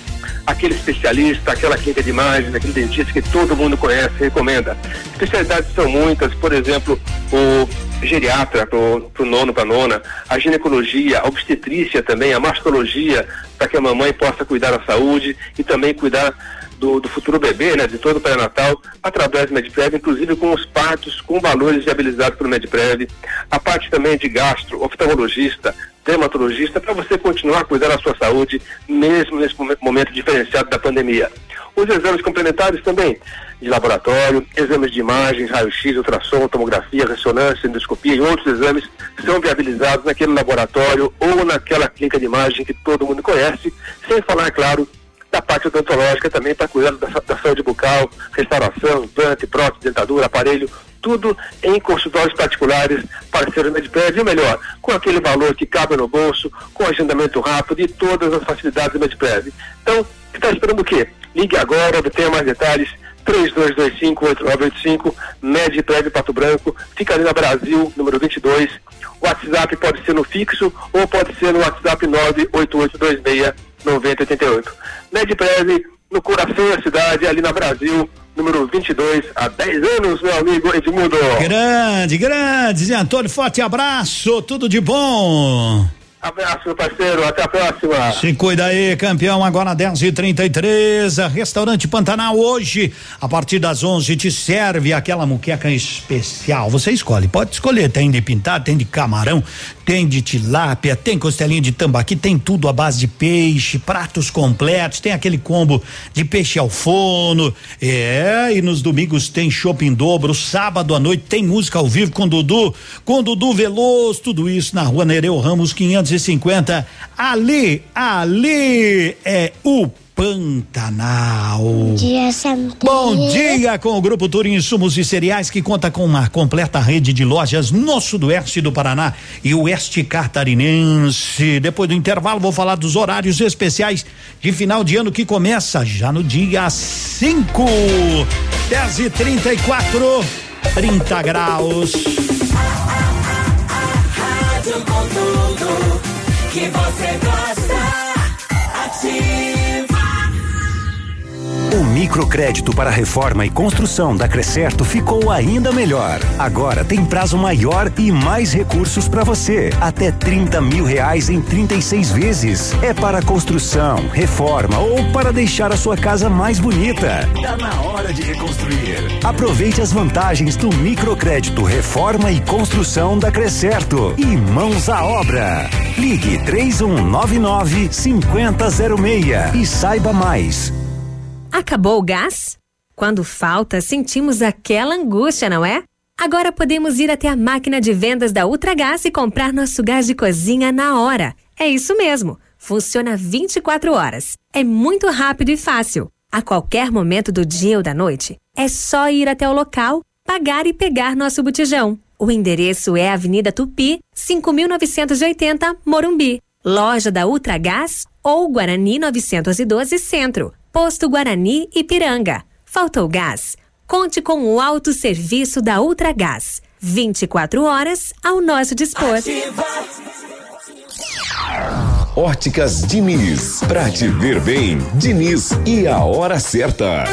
aquele especialista, aquela clínica de imagens, aquele dentista que todo mundo conhece recomenda. Especialidades são muitas, por exemplo, o geriatra pro, pro nono para nona, a ginecologia, a obstetrícia também, a mastologia, para que a mamãe possa cuidar da saúde e também cuidar do, do futuro bebê, né, de todo o pré-natal, através do Medprev, inclusive com os partos com valores viabilizados pelo Medprev, a parte também de gastro, oftalmologista, dermatologista, para você continuar a cuidar da sua saúde, mesmo nesse momen- momento diferenciado da pandemia. Os exames complementares também, de laboratório, exames de imagens, raio-x, ultrassom, tomografia, ressonância, endoscopia e outros exames são viabilizados naquele laboratório ou naquela clínica de imagem que todo mundo conhece, sem falar, claro, da parte odontológica também para cuidar da, da saúde bucal, restauração, implante, prótese, dentadura, aparelho, tudo em consultórios particulares, parceiros Medprev, e o melhor, com aquele valor que cabe no bolso, com agendamento rápido e todas as facilidades do Medprev. Então, está esperando o quê? Ligue agora, obtenha mais detalhes, 3225-8985, Medprev Pato Branco, fica ali na Brasil, número 22. O WhatsApp pode ser no fixo ou pode ser no WhatsApp 98826-9088. Medprev, no coração da cidade, ali na Brasil, número 22, há 10 anos, meu amigo Edmundo. Grande, grande, Zé Antônio, forte abraço, tudo de bom. Abraço, meu parceiro, até a próxima. Se cuida aí, campeão, agora 10 e 33 Restaurante Pantanal hoje, a partir das 11 te serve aquela muqueca especial. Você escolhe, pode escolher. Tem de pintado, tem de camarão, tem de tilápia, tem costelinha de tambaqui, tem tudo à base de peixe, pratos completos, tem aquele combo de peixe ao forno. É, e nos domingos tem shopping dobro, sábado à noite tem música ao vivo com Dudu, com Dudu Veloso, tudo isso na rua Nereu Ramos 550. Ali, ali é o Pantanal. Bom dia, Sam. Bom dia com o Grupo Turim Insumos e Cereais que conta com uma completa rede de lojas no sudoeste do Paraná e oeste catarinense. Depois do intervalo vou falar dos horários especiais de final de ano que começa já no dia 5, 10 e 34, 30 graus. Rádio com tudo que você gosta. O microcrédito para reforma e construção da Crescerto ficou ainda melhor. Agora tem prazo maior e mais recursos para você. Até 30 mil reais em 36 vezes. É para construção, reforma ou para deixar a sua casa mais bonita. Tá na hora de reconstruir. Aproveite as vantagens do microcrédito reforma e construção da Crescerto. E mãos à obra. Ligue 3199 5006 e saiba mais. Acabou o gás? Quando falta, sentimos aquela angústia, não é? Agora podemos ir até a máquina de vendas da Ultragás e comprar nosso gás de cozinha na hora. É isso mesmo. Funciona 24 horas. É muito rápido e fácil. A qualquer momento do dia ou da noite, é só ir até o local, pagar e pegar nosso botijão. O endereço é Avenida Tupi, 5980, Morumbi. Loja da Ultragás ou Guarani 912 Centro. Posto Guarani Ipiranga. Faltou gás? Conte com o autosserviço da Ultragás. 24 horas ao nosso dispor. Ativa. Óticas Diniz. Pra te ver bem, Diniz e a hora certa.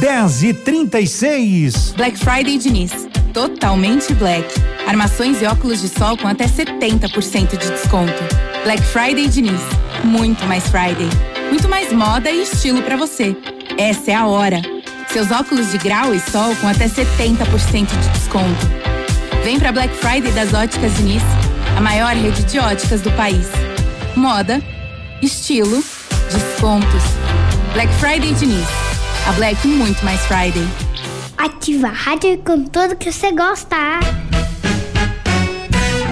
10 e 36 Black Friday Diniz. Totalmente black. Armações e óculos de sol com até 70% de desconto. Black Friday Diniz. Muito mais Friday. Muito mais moda e estilo para você. Essa é a hora. Seus óculos de grau e sol com até 70% de desconto. Vem para Black Friday das Óticas Diniz, a maior rede de óticas do país. Moda, estilo, descontos. Black Friday Diniz. A Black muito mais Friday. Ativa a rádio com tudo que você gosta.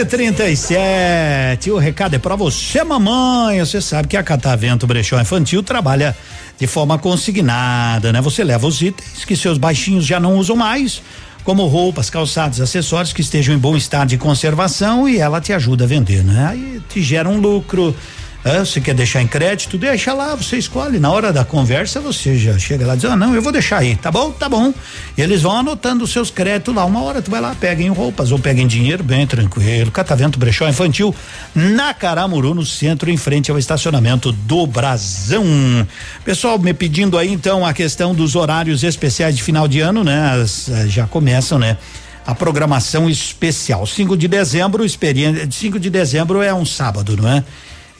e trinta e sete, o recado é para você, mamãe. Você sabe que a Catavento Brechó Infantil trabalha de forma consignada, né? Você leva os itens que seus baixinhos já não usam mais, como roupas, calçados, acessórios que estejam em bom estado de conservação e ela te ajuda a vender, né? Aí te gera um lucro você quer deixar em crédito, deixa lá, você escolhe. Na hora da conversa, você já chega lá e diz: Ah, não, eu vou deixar aí, tá bom? Tá bom. E eles vão anotando os seus créditos lá. Uma hora tu vai lá, pega em roupas ou pega em dinheiro, bem tranquilo. Catavento Brechó Infantil, na Caramuru, no centro, em frente ao estacionamento do Brasão. Pessoal, me pedindo aí então a questão dos horários especiais de final de ano, né? As, eh, já começam, né? a programação especial. 5 de dezembro, experiência. 5 de dezembro é um sábado, não é?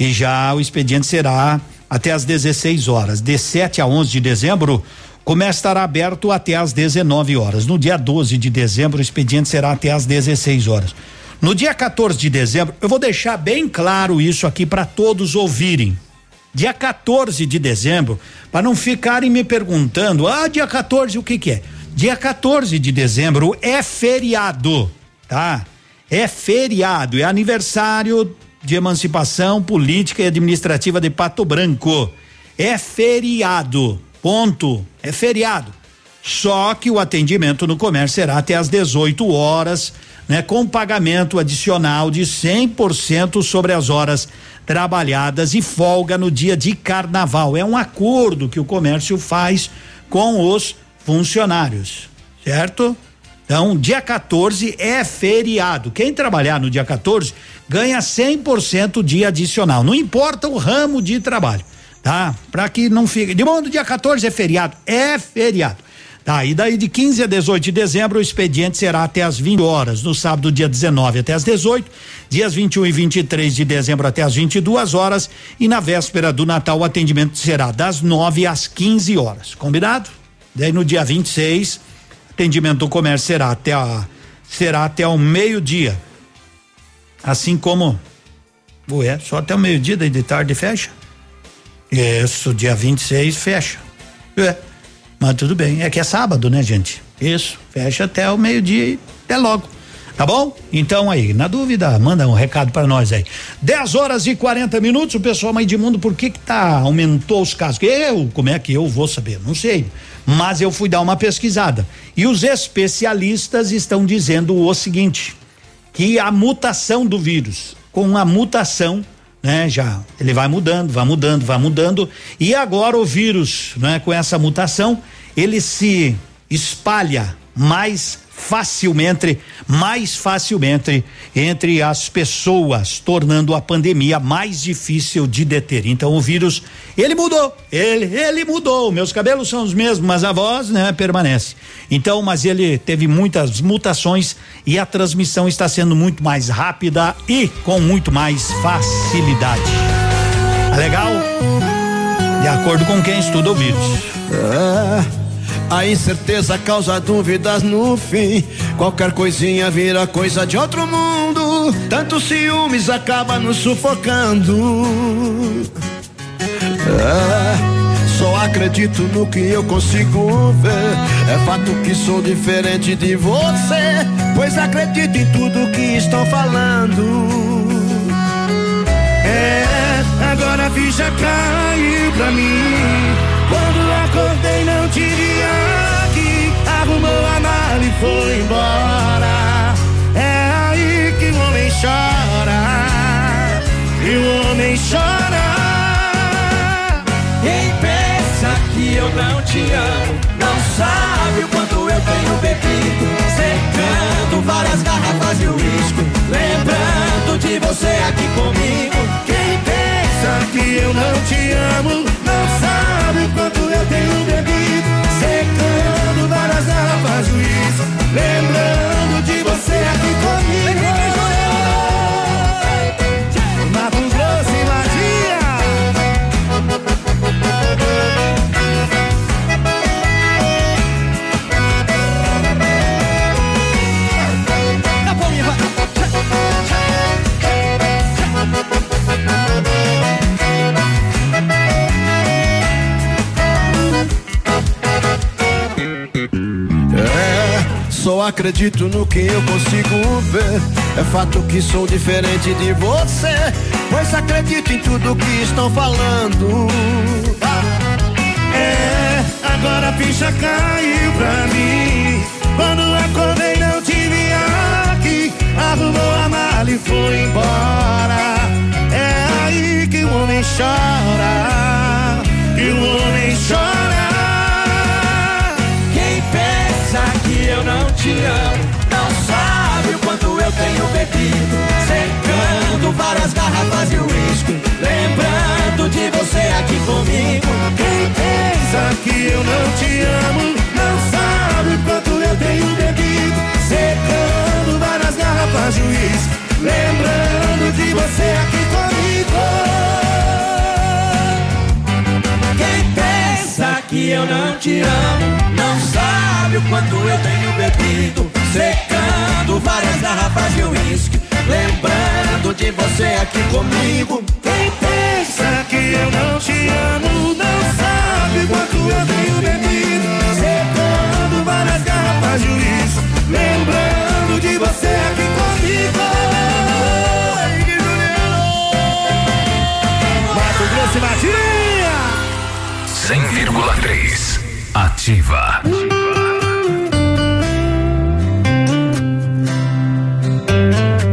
E já o expediente será até às 16 horas. De 7 a 11 de dezembro, o comércio estará aberto até às 19 horas. No dia 12 de dezembro, o expediente será até às 16 horas. No dia 14 de dezembro, eu vou deixar bem claro isso aqui para todos ouvirem. Dia 14 de dezembro, para não ficarem me perguntando, ah, dia 14 o que que é? Dia 14 de dezembro é feriado, tá? É feriado, é aniversário de Emancipação Política e Administrativa de Pato Branco. É feriado. Ponto. É feriado. Só que o atendimento no comércio será até às 18 horas, né, com pagamento adicional de 100% sobre as horas trabalhadas e folga no dia de carnaval. É um acordo que o comércio faz com os funcionários, certo? Então, dia 14 é feriado. Quem trabalhar no dia 14 ganha 100% de adicional. Não importa o ramo de trabalho, tá? Para que não fique. De modo, dia 14 é feriado. É feriado. Tá, e daí de 15 a 18 de dezembro o expediente será até as 20 horas, no sábado dia 19 até as 18, dias 21 e 23 de dezembro até as 22 horas e na véspera do Natal o atendimento será das 9 às 15 horas. Combinado? Daí no dia 26 atendimento do comércio será até a, será até o meio-dia. Assim como ué, só até o meio-dia daí de tarde fecha. Isso, dia 26 fecha. É, mas tudo bem, é que é sábado, né, gente? Isso, fecha até o meio-dia e até logo. Tá bom? Então aí, na dúvida, manda um recado para nós aí. 10 horas e 40 minutos, o pessoal mais de mundo, por que que tá aumentou os casos? Eu, como é que eu vou saber? Não sei. Mas eu fui dar uma pesquisada. E os especialistas estão dizendo o seguinte: que a mutação do vírus, com a mutação, né, já ele vai mudando, vai mudando, vai mudando, e agora o vírus, né, com essa mutação, ele se espalha mais facilmente, mais facilmente entre as pessoas, tornando a pandemia mais difícil de deter. Então o vírus, ele mudou, ele, ele mudou. Meus cabelos são os mesmos, mas a voz, né, permanece. Então, mas ele teve muitas mutações e a transmissão está sendo muito mais rápida e com muito mais facilidade. Tá legal? De acordo com quem estuda o vírus. Ah. A incerteza causa dúvidas no fim. Qualquer coisinha vira coisa de outro mundo. Tanto ciúmes acaba nos sufocando. Ah, só acredito no que eu consigo ver. É fato que sou diferente de você. Pois acredito em tudo que estão falando. É, agora a ficha caiu pra mim. Quando acordei não aqui foi embora. É aí que o homem chora. E o homem chora. Quem pensa que eu não te amo Não sabe o quanto eu tenho bebido. Secando várias garrafas de uísque Lembrando de você aqui comigo. Quem pensa que eu não te amo Não sabe o quanto eu tenho bebido Várias garrafas de uísque Lembrando de você aqui comigo acredito no que eu consigo ver. É fato que sou diferente de você. Pois acredito em tudo que estão falando. É, agora a ficha caiu pra mim. Quando acordei não tive aqui. Arrumou a mala e foi embora. É aí que o homem chora. Que o homem chora. Não te amo. Não sabe o quanto eu tenho bebido. Secando várias garrafas de uísque. Lembrando de você aqui comigo. Quem pensa que eu não te amo? Não sabe o quanto eu tenho bebido. Secando várias garrafas de uísque. Lembrando de você aqui comigo pensa que eu não te amo. Não sabe o quanto eu tenho bebido. Secando várias garrafas de uísque. Lembrando de você aqui comigo. Quem pensa que eu não te amo? Não sabe quanto eu tenho bebido. Secando várias garrafas de uísque. Lembrando de você aqui comigo 100,3 Ativa.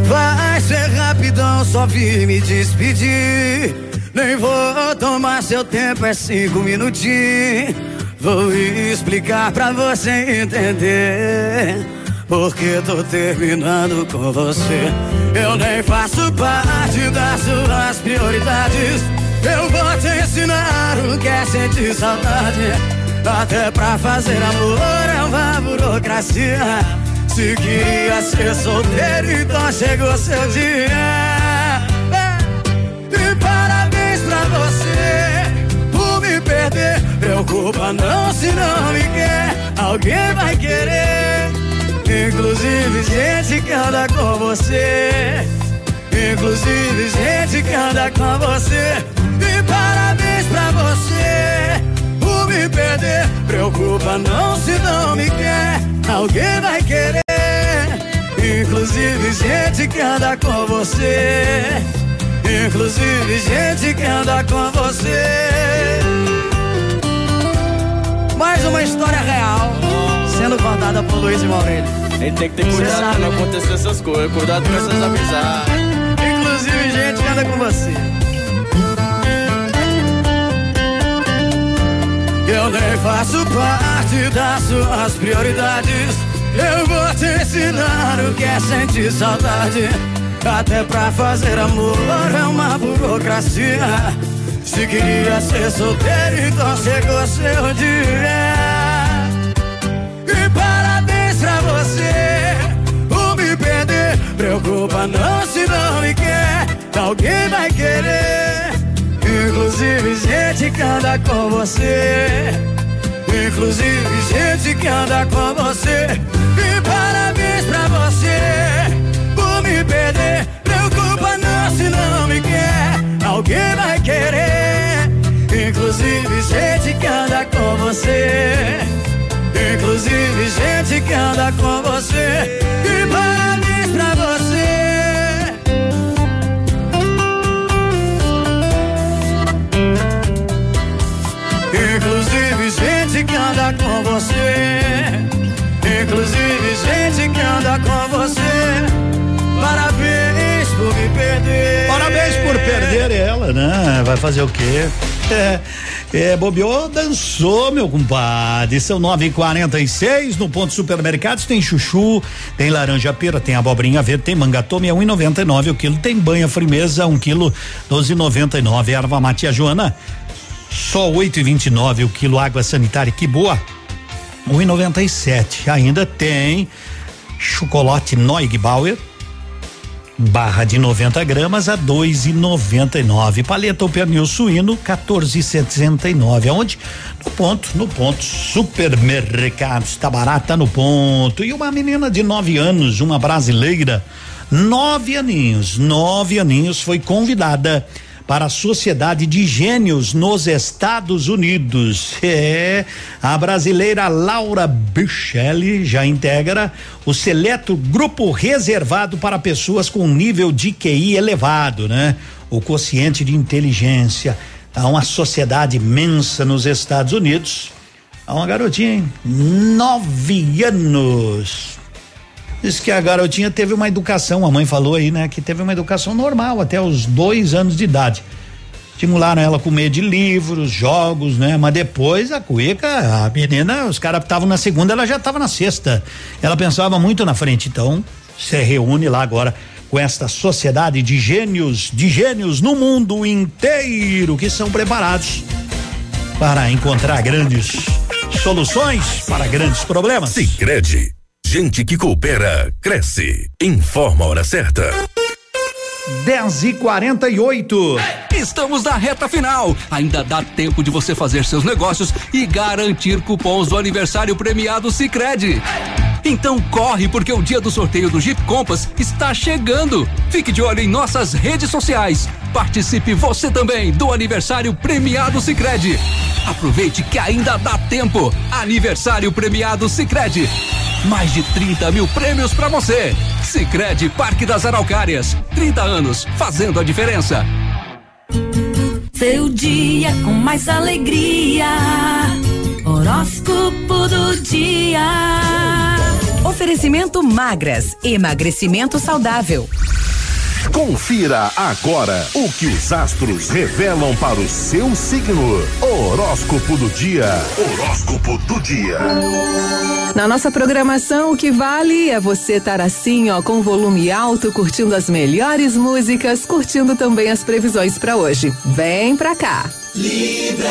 Vai ser rapidão, só vim me despedir. Nem vou tomar seu tempo, é cinco minutinhos. Vou explicar pra você entender. Porque tô terminando com você. Eu nem faço parte das suas prioridades. Eu vou te ensinar o que é sentir saudade. Até pra fazer amor é uma burocracia. Se queria ser solteiro, então chegou seu dia. É. E parabéns pra você por me perder. Preocupa não se não me quer, alguém vai querer. Inclusive gente que anda com você. Inclusive gente que anda com você. Parabéns pra você por me perder. Preocupa não se não me quer, alguém vai querer. Inclusive gente que anda com você. Inclusive gente que anda com você. Mais uma história real sendo contada por Luiz e Maurílio. Ele tem que ter cuidado pra não acontecer essas coisas, cuidado com essas amizades. Inclusive gente que anda com você. Nem faço parte das suas prioridades. Eu vou te ensinar o que é sentir saudade. Até pra fazer amor é uma burocracia. Se queria ser solteiro, então chegou seu dia. E parabéns pra você por me perder. Preocupa não se não me quer, alguém vai querer. Inclusive gente que anda com você. Inclusive gente que anda com você. E parabéns pra você por me perder. Preocupa não se não me quer, alguém vai querer. Inclusive gente que anda com você. Inclusive gente que anda com você. E parabéns pra você. Inclusive gente que anda com você. Parabéns por me perder. Parabéns por perder ela, né? Vai fazer o quê? É, é, bobeou, dançou, meu compadre. São 9h46 no ponto supermercados. Tem chuchu, tem laranja pera, tem abobrinha verde, tem manga tome, é 1,99 o quilo. Tem banha frimeza, 1 um quilo, 12,99. Erva mate a Joana, só 8,29 o quilo. Água sanitária, que boa. 1,97. Ainda tem chocolate Neugbauer barra de 90 gramas a dois e noventa e nove. Paleta ou pernil suíno 14,69. Aonde? No ponto, no ponto. Supermercado está barata no ponto. E uma menina de nove anos, uma brasileira, nove aninhos, nove aninhos, foi convidada para a Sociedade de Gênios nos Estados Unidos. <laughs> É, a brasileira Laura Bichelli já integra o seleto grupo reservado para pessoas com nível de QI elevado, né? O quociente de inteligência. Há uma sociedade imensa nos Estados Unidos. Há uma garotinha, hein? Nove anos. Diz que a garotinha teve uma educação, a mãe falou aí, né? Que teve uma educação normal até os dois anos de idade. Estimularam ela com meio de livros, jogos, né? Mas depois a cueca, a menina, os caras estavam na segunda, ela já estava na sexta. Ela pensava muito na frente, então se reúne lá agora com esta sociedade de gênios, de gênios no mundo inteiro que são preparados para encontrar grandes soluções para grandes problemas. Sicredi, gente que coopera cresce. Informa a hora certa. 10 e 48 Estamos na reta final. Ainda dá tempo de você fazer seus negócios e garantir cupons do aniversário premiado Sicredi. Então corre porque o dia do sorteio do Jeep Compass está chegando. Fique de olho em nossas redes sociais. Participe você também do aniversário premiado Sicredi. Aproveite que ainda dá tempo. Aniversário premiado Sicredi. Mais de 30 mil prêmios para você. Sicredi Parque das Araucárias. 30 anos fazendo a diferença. Seu dia com mais alegria. Horóscopo do dia. Oferecimento magras, emagrecimento saudável. Confira agora o que os astros revelam para o seu signo. Horóscopo do dia. Horóscopo do dia. Na nossa programação, o que vale é você estar assim, ó, com volume alto, curtindo as melhores músicas, curtindo também as previsões para hoje. Vem pra cá. Libra.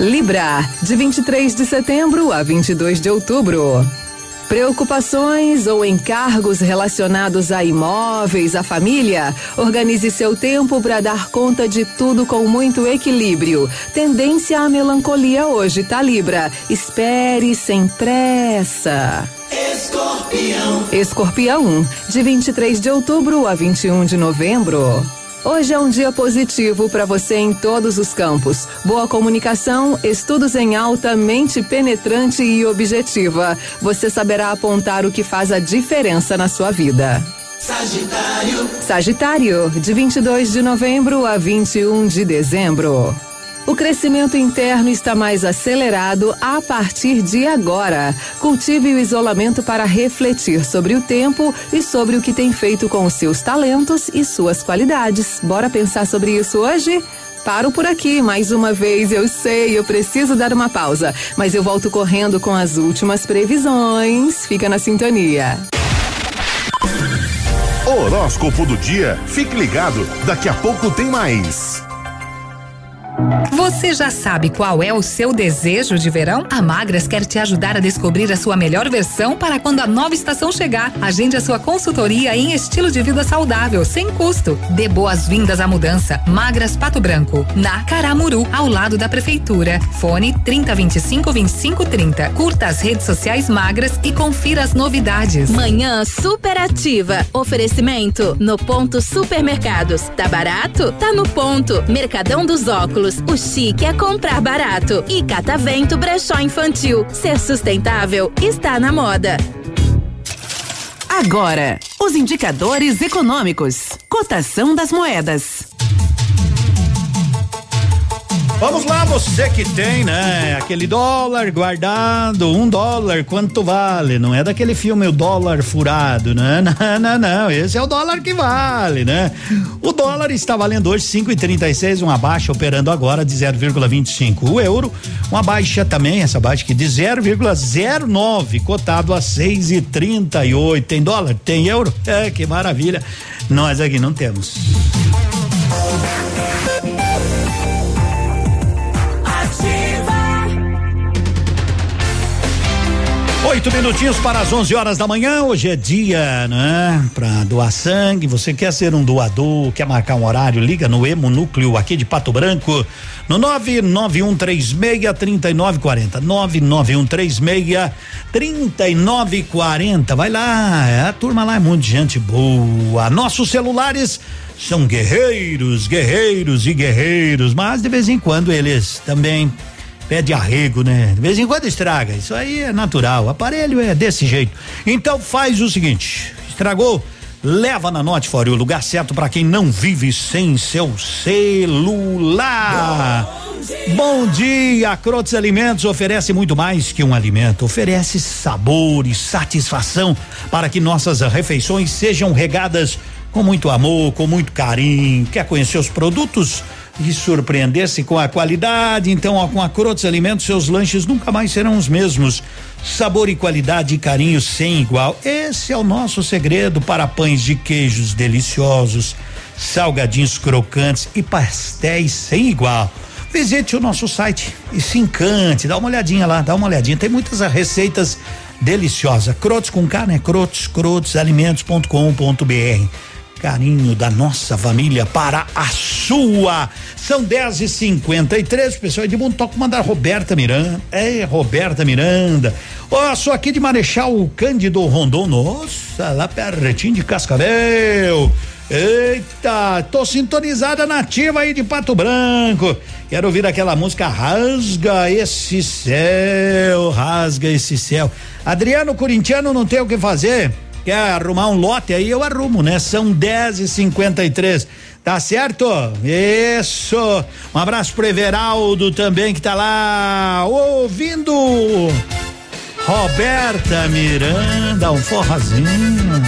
Libra, de 23 de setembro a 22 de outubro. Preocupações ou encargos relacionados a imóveis, a família? Organize seu tempo para dar conta de tudo com muito equilíbrio. Tendência à melancolia hoje, tá, Libra? Espere sem pressa. Escorpião. Escorpião, de 23 de outubro a 21 de novembro. Hoje é um dia positivo para você em todos os campos. Boa comunicação, estudos em alta, mente penetrante e objetiva. Você saberá apontar o que faz a diferença na sua vida. Sagitário. Sagitário, de 22 de novembro a 21 de dezembro. O crescimento interno está mais acelerado a partir de agora. Cultive o isolamento para refletir sobre o tempo e sobre o que tem feito com os seus talentos e suas qualidades. Bora pensar sobre isso hoje? Paro por aqui mais uma vez. Eu sei, eu preciso dar uma pausa, mas eu volto correndo com as últimas previsões. Fica na sintonia. Horóscopo do dia. Fique ligado, daqui a pouco tem mais. Você já sabe qual é o seu desejo de verão? A Magras quer te ajudar a descobrir a sua melhor versão para quando a nova estação chegar. Agende a sua consultoria em estilo de vida saudável, sem custo. Dê boas-vindas à mudança. Magras Pato Branco, na Caramuru, ao lado da prefeitura. Fone 3025 2530. Curta as redes sociais Magras e confira as novidades. Manhã superativa. Oferecimento no ponto supermercados. Tá barato? Tá no ponto. Mercadão dos óculos. O chique é comprar barato. E Catavento Brechó Infantil. Ser sustentável está na moda. Agora, os indicadores econômicos. Cotação das moedas. Vamos lá, você que tem, né? Aquele dólar guardado, um dólar, quanto vale? Não é daquele filme O Dólar Furado, né? <laughs> Não, não, não. Esse é o dólar que vale, né? O dólar está valendo hoje cinco e trinta e seis, uma baixa operando agora de 0,25. O euro, uma baixa também, essa baixa aqui de 0,09, cotado a seis e trinta e oito. Tem dólar? Tem euro? É, que maravilha. Nós aqui não temos. Oito minutinhos para as 11 horas da manhã. Hoje é dia, né? Para doar sangue. Você quer ser um doador, quer marcar um horário? Liga no Emo Núcleo aqui de Pato Branco no 99136 3940. 99136 3940. Vai lá, é, a turma lá é muito gente boa. Nossos celulares são guerreiros, guerreiros e guerreiros, mas de vez em quando eles também pede arrego, né? De vez em quando estraga. Isso aí é natural. O aparelho é desse jeito. Então faz o seguinte: estragou? Leva na Note For o lugar certo para quem não vive sem seu celular. Bom dia, Crotes Alimentos oferece muito mais que um alimento, oferece sabor e satisfação para que nossas refeições sejam regadas com muito amor, com muito carinho. Quer conhecer os produtos? E surpreender-se com a qualidade. Então, ó, com a Crotos Alimentos, seus lanches nunca mais serão os mesmos. Sabor e qualidade e carinho sem igual. Esse é o nosso segredo para pães de queijos deliciosos, salgadinhos crocantes e pastéis sem igual. Visite o nosso site e se encante, dá uma olhadinha lá, dá uma olhadinha. Tem muitas receitas deliciosas. Crotos com K, né? Crotos, crotosalimentos.com.br carinho da nossa família para a sua. São 10 e 53 o pessoal Edmundo toca mandar Roberta Miranda. É, Roberta Miranda. Ó, oh, sou aqui de Marechal Cândido Rondon. Nossa, lá pertinho de Cascavel. Eita, tô sintonizada nativa aí de Pato Branco. Quero ouvir aquela música Rasga esse céu, rasga esse céu. Adriano Corintiano não tem o que fazer quer arrumar um lote aí, eu arrumo, né? São 10 e 53 Tá certo? Isso. Um abraço pro Everaldo também que tá lá ouvindo. Roberta Miranda, um forrozinho.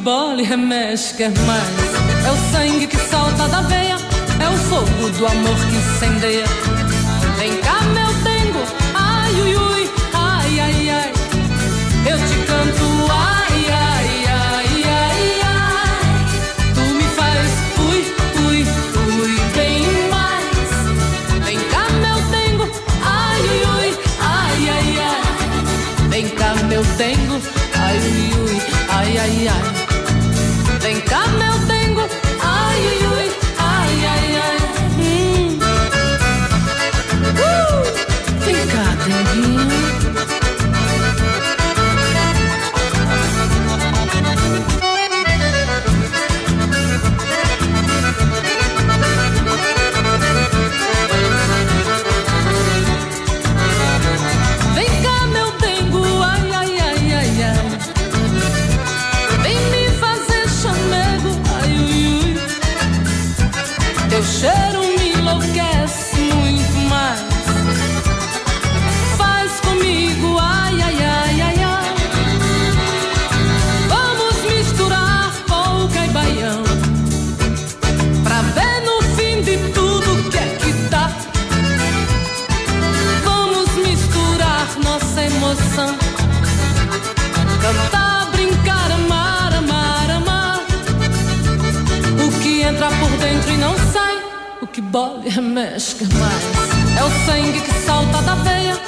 Bola e remexe, quer mais. É o sangue que salta da veia, é o fogo do amor que incendeia. Vem cá, meu dengo, ai, ui, ui, ai, ai, ai. Eu te canto, ai, ai, ai, ai, ai. Tu me faz, ui, ui, ui, bem mais. Vem cá, meu dengo, ai, ui, ui, ai, ai, ai. Vem cá, meu dengo, ai, ui, ui, ai, ai, ai. E remexe mais. É o sangue que salta da veia.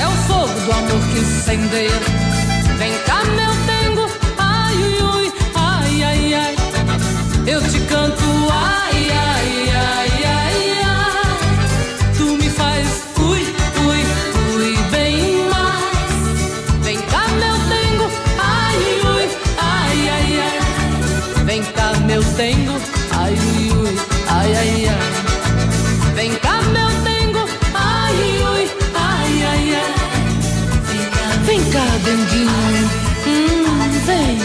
É o fogo do amor que incendeia. Vem cá, meu dengo. Ai, ui, ui, ai, ai, ai. Eu te canto, ai, ai, ai, cá, denguinho, hum, vem.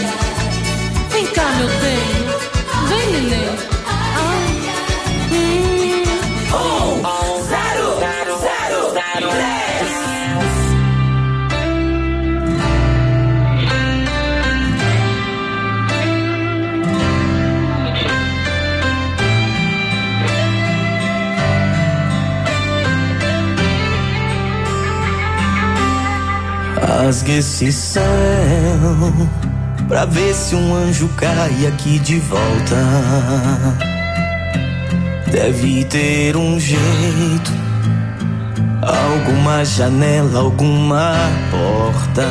Vem cá, meu dengo, vem, neném. Rasgue esse céu pra ver se um anjo cai aqui de volta. Deve ter um jeito, alguma janela, alguma porta.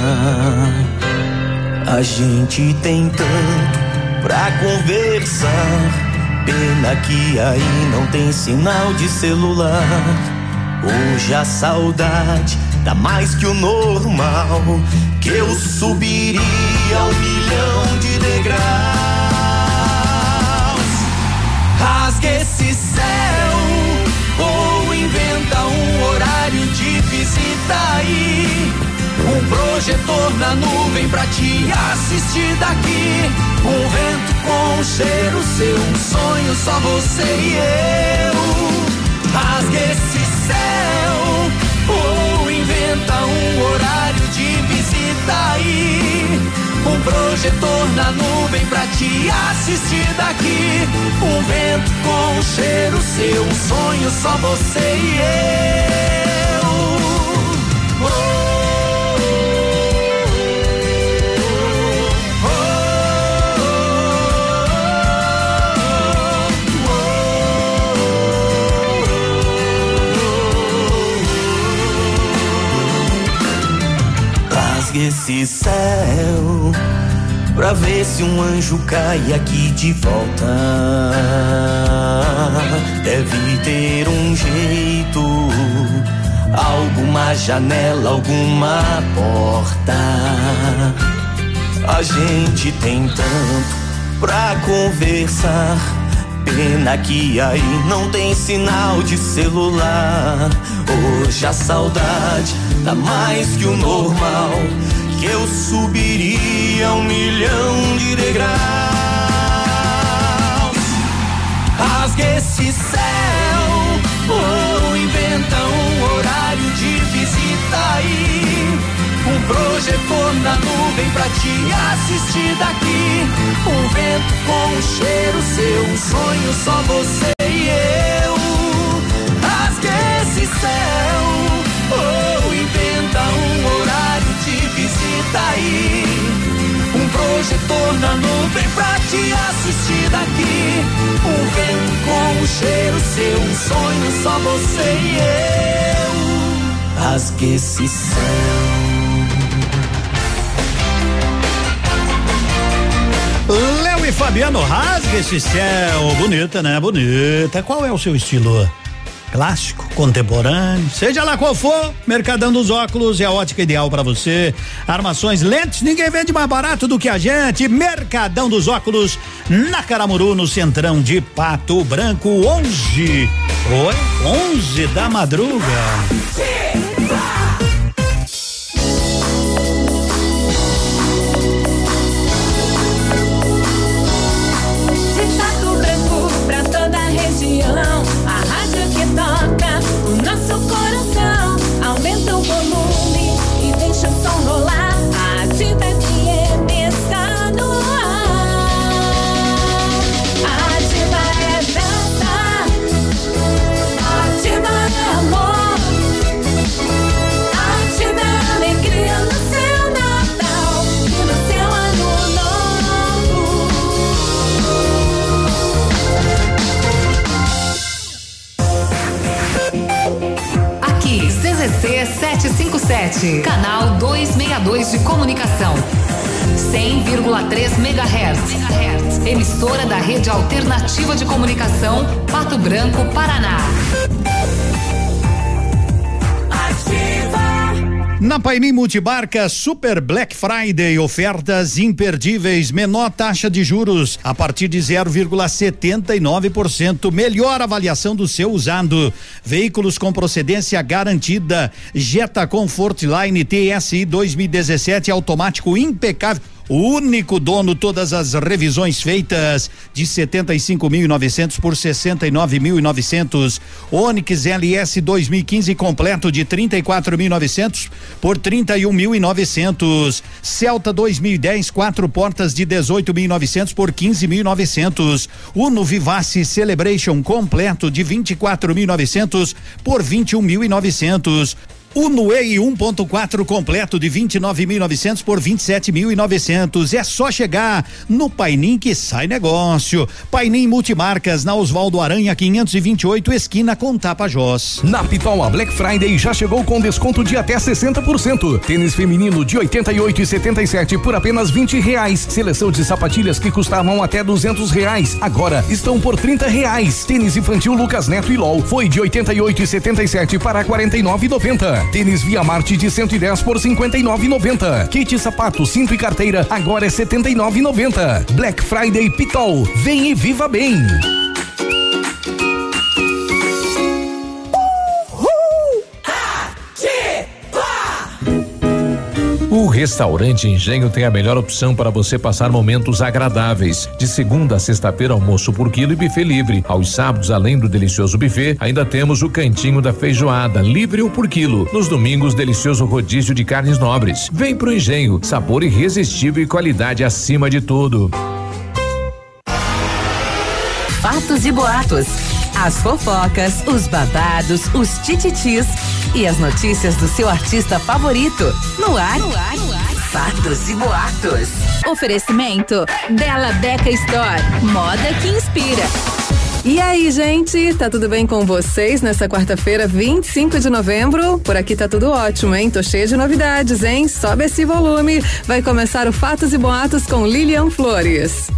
A gente tem tanto pra conversar. Pena que aí não tem sinal de celular. Hoje a saudade dá mais que o normal. Que eu subiria um milhão de degraus. Rasgue esse céu ou inventa um horário de visita aí. Um projetor na nuvem pra te assistir daqui. Um vento com cheiro seu, um sonho só você e eu. Rasgue esse céu ou um horário de visita aí. Um projetor na nuvem pra te assistir daqui. Um vento com cheiro seu, um sonho só você e eu. Rasgue esse céu pra ver se um anjo cai aqui de volta. Deve ter um jeito, alguma janela, alguma porta. A gente tem tanto pra conversar. Pena que aí não tem sinal de celular. Hoje a saudade dá mais que o normal. Que eu subiria um milhão de degraus. Rasgue esse céu ou inventa um horário de visita aí projetor na nuvem pra te assistir daqui. Um vento com um cheiro seu, um sonho só você e eu. Rasgue esse céu, ou inventa um horário de visita aí. Um projetor na nuvem pra te assistir daqui. Um vento com um cheiro seu, um sonho só você e eu. Rasgue esse céu. Léo e Fabiano, rasga esse céu. Bonita, né? Bonita. Qual é o seu estilo? Clássico, contemporâneo, seja lá qual for, Mercadão dos Óculos é a ótica ideal para você. Armações, lentes, ninguém vende mais barato do que a gente. Mercadão dos Óculos, na Caramuru, no Centrão de Pato Branco, 11. Oi? 11 da madruga. De comunicação. 100,3 MHz. Emissora da Rede Alternativa de Comunicação, Pato Branco, Paraná. Na Paini Multibarca Super Black Friday, ofertas imperdíveis, menor taxa de juros a partir de 0,79%, melhor avaliação do seu usado, veículos com procedência garantida, Jetta Comfort Line TSI 2017 automático impecável. O único dono, todas as revisões feitas de 75.900 por 69.900. Onix LS 2015 completo de 34.900 por 31.900. Celta 2010 quatro portas de 18.900 por 15.900. Uno Vivace Celebration completo de 24.900 por 21.900. Uno EI 1.4 completo de 29.900 por 27.900. É só chegar no Painim que sai negócio. Painim Multimarcas na Oswaldo Aranha 528 esquina com Tapajós. Na Pitol, a Black Friday já chegou com desconto de até 60%. Tênis feminino de 88 e 77 por apenas 20 reais. Seleção de sapatilhas que custavam até 200 reais. Agora estão por 30 reais. Tênis infantil Lucas Neto e LOL foi de 88 e 77 para 49,90. Tênis Via Marte de 110 por 59,90. Kit sapato, cinto e carteira agora é 79,90. Black Friday Pitol. Vem e viva bem. O restaurante Engenho tem a melhor opção para você passar momentos agradáveis. De segunda a sexta-feira, almoço por quilo e buffet livre. Aos sábados, além do delicioso buffet, ainda temos o cantinho da feijoada, livre ou por quilo. Nos domingos, delicioso rodízio de carnes nobres. Vem pro Engenho, sabor irresistível e qualidade acima de tudo. Fatos e boatos. As fofocas, os babados, os tititis e as notícias do seu artista favorito. No ar, no ar, no ar. Fatos e boatos. Oferecimento Bela Beca Store. Moda que inspira. E aí, gente, tá tudo bem com vocês nessa quarta-feira, 25 de novembro? Por aqui tá tudo ótimo, hein? Tô cheia de novidades, hein? Sobe esse volume. Vai começar o Fatos e Boatos com Lilian Flores.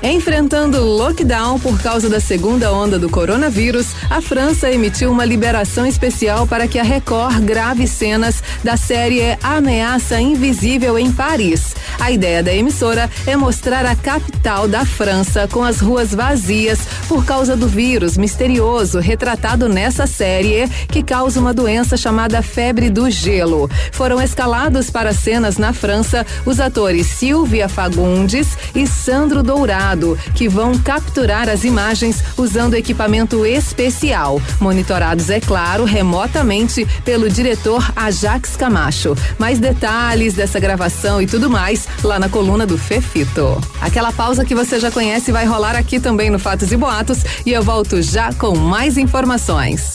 Enfrentando lockdown por causa da segunda onda do coronavírus, a França emitiu uma liberação especial para que a Record grave cenas da série Ameaça Invisível em Paris. A ideia da emissora é mostrar a capital da França com as ruas vazias por causa do vírus misterioso retratado nessa série que causa uma doença chamada febre do gelo. Foram escalados para cenas na França os atores Silvia Fagundes e Sandro Dourado que vão capturar as imagens usando equipamento especial, monitorados, é claro, remotamente pelo diretor Ajax Camacho. Mais detalhes dessa gravação e tudo mais lá na coluna do Fefito. Aquela pausa que você já conhece vai rolar aqui também no Fatos e Boatos e eu volto já com mais informações.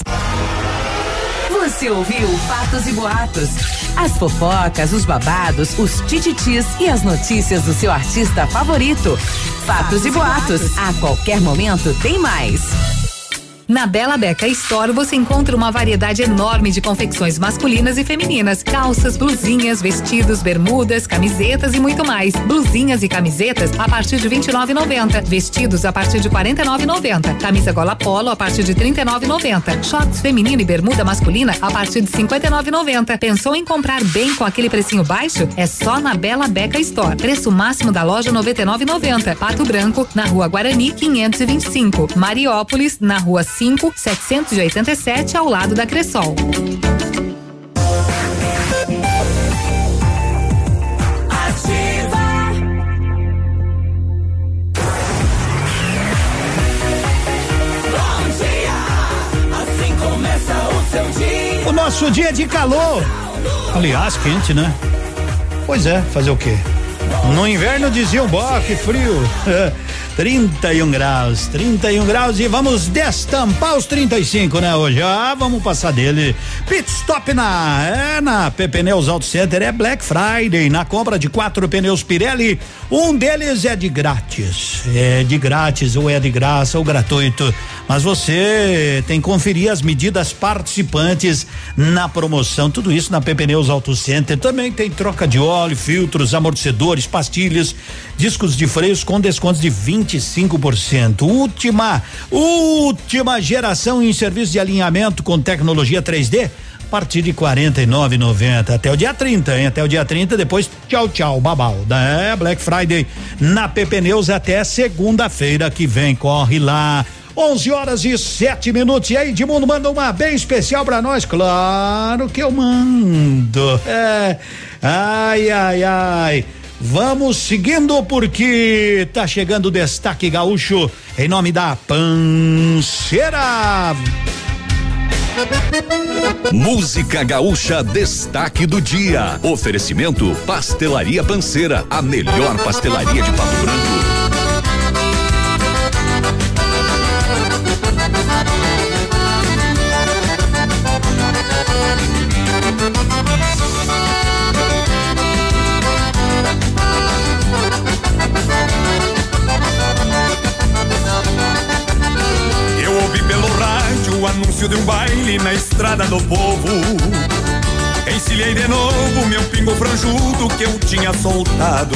Você ouviu Fatos e Boatos. As fofocas, os babados, os tititis e as notícias do seu artista favorito. Fatos, Fatos e boatos. boatos. A qualquer momento tem mais. Na Bela Beca Store você encontra uma variedade enorme de confecções masculinas e femininas, calças, blusinhas, vestidos, bermudas, camisetas e muito mais. Blusinhas e camisetas a partir de 29,90, vestidos a partir de 49,90, camisa gola polo a partir de 39,90, shorts feminino e bermuda masculina a partir de 59,90. Pensou em comprar bem com aquele precinho baixo? É só na Bela Beca Store. Preço máximo da loja 99,90. Pato Branco, na Rua Guarani 525. Mariópolis, na Rua 5 787 ao lado da Cressol. O nosso dia de calor. Aliás, quente, né? Pois é, fazer o quê? No inverno diziam, bah, que frio. <laughs> 31 graus, 31 graus e vamos destampar os 35, né? Hoje, ah, vamos passar dele. Pit stop na, é, na Pneus Auto Center é Black Friday. Na compra de quatro pneus Pirelli, um deles é de grátis. É de grátis, ou é de graça, ou gratuito. Mas você tem que conferir as medidas participantes na promoção. Tudo isso na Pneus Auto Center. Também tem troca de óleo, filtros, amortecedores, pastilhas, discos de freios com descontos de 20 25%. Última, última geração em serviço de alinhamento com tecnologia 3D a partir de 49,90 até o dia 30, hein? Até o dia 30, depois tchau, tchau, babau. É Black Friday na PP Neus até segunda-feira que vem. Corre lá. 11 horas e 7 minutos. E aí, Edmundo, manda uma bem especial para nós? Claro que eu mando. É. Ai, ai, ai. Vamos seguindo porque tá chegando o destaque gaúcho em nome da Panceira. Música Gaúcha Destaque do Dia. Oferecimento Pastelaria Panceira, a melhor pastelaria de Pato Branco. Anúncio de um baile na estrada do povo. Encilhei de novo meu pingo franjudo que eu tinha soltado.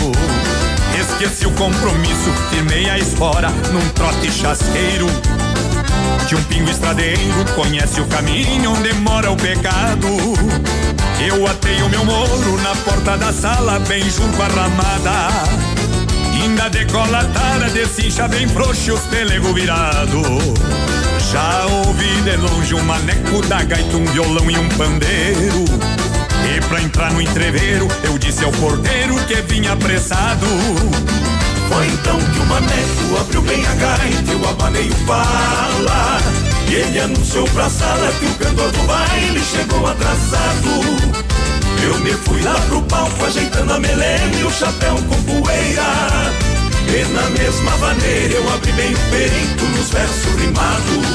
Esqueci o compromisso, firmei a espora num trote chasqueiro. Que um pingo estradeiro conhece o caminho onde mora o pecado. Eu atei o meu moro na porta da sala, bem junto à ramada. Ainda decolatada, desincha bem frouxo os pelego virado. Já ouvi de longe um maneco da gaita, um violão e um pandeiro. E pra entrar no entreveiro, eu disse ao porteiro que vinha apressado. Foi então que o maneco abriu bem a gaita, eu abanei o fala. E ele anunciou pra sala que o cantor do baile chegou atrasado. Eu me fui lá pro palco ajeitando a melena e o chapéu com poeira. E na mesma maneira eu abri bem o peito nos versos rimados.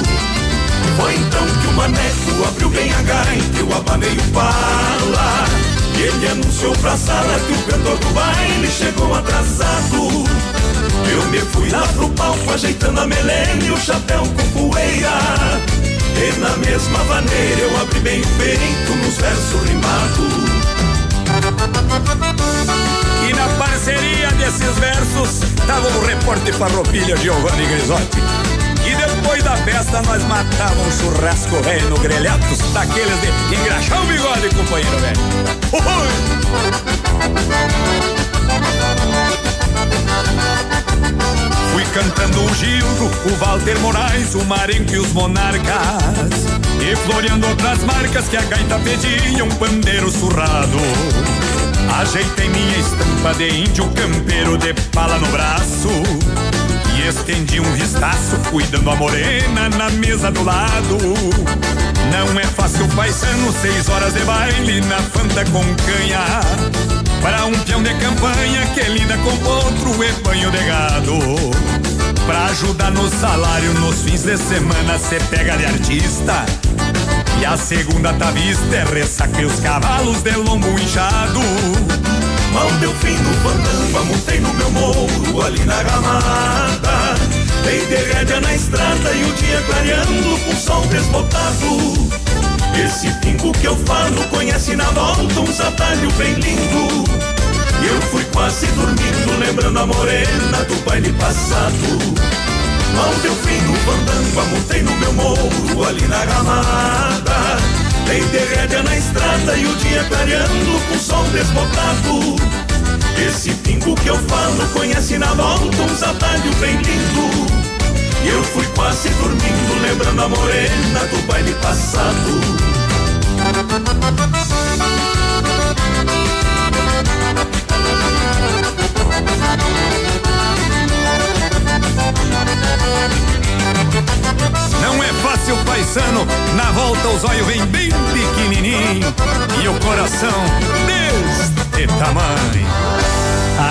Foi então que o maneco abriu bem a gaita, eu abanei o pala. E ele anunciou pra sala que o cantor do baile chegou atrasado. Eu me fui lá pro palco ajeitando a melena e o chapéu com poeira. E na mesma maneira eu abri bem o peito nos versos rimados. Parceria desses versos tava o repórter farroupilha Giovanni Grisotti. E depois da festa nós matávamos um churrasco velho no grelhatos, daqueles de engraxar o bigode, companheiro velho. Fui cantando o Gildo, o Walter Moraes, o Marenco e os Monarcas. E floreando outras marcas que a gaita pedia, um pandeiro surrado. Ajeitei minha estampa de índio campeiro de pala no braço. E estendi um vistaço cuidando a morena na mesa do lado. Não é fácil paisano, seis horas de baile na fanta com canha. Para um peão de campanha que lida com outro é banho de gado. Pra ajudar no salário nos fins de semana cê pega de artista E a segunda tá vista é ressaca e os cavalos de lombo inchado. Mal deu fim no fandango, montei no meu morro ali na ramada. Dei de rédea na estrada e o dia clareando com sol desbotado. Esse pingo que eu falo conhece na volta uns atalhos bem lindo. E eu fui quase dormindo, lembrando a morena do baile passado. Mal deu fim no fandango, montei no meu morro ali na ramada. Dei de rédea na estrada e o dia clareando com sol desbotado. Esse pingo que eu falo conhece na volta uns atalhos bem lindo. E eu fui quase dormindo, lembrando a morena do baile passado. Não é fácil, paisano, na volta os olhos vêm bem pequenininho e o coração deste tamanho.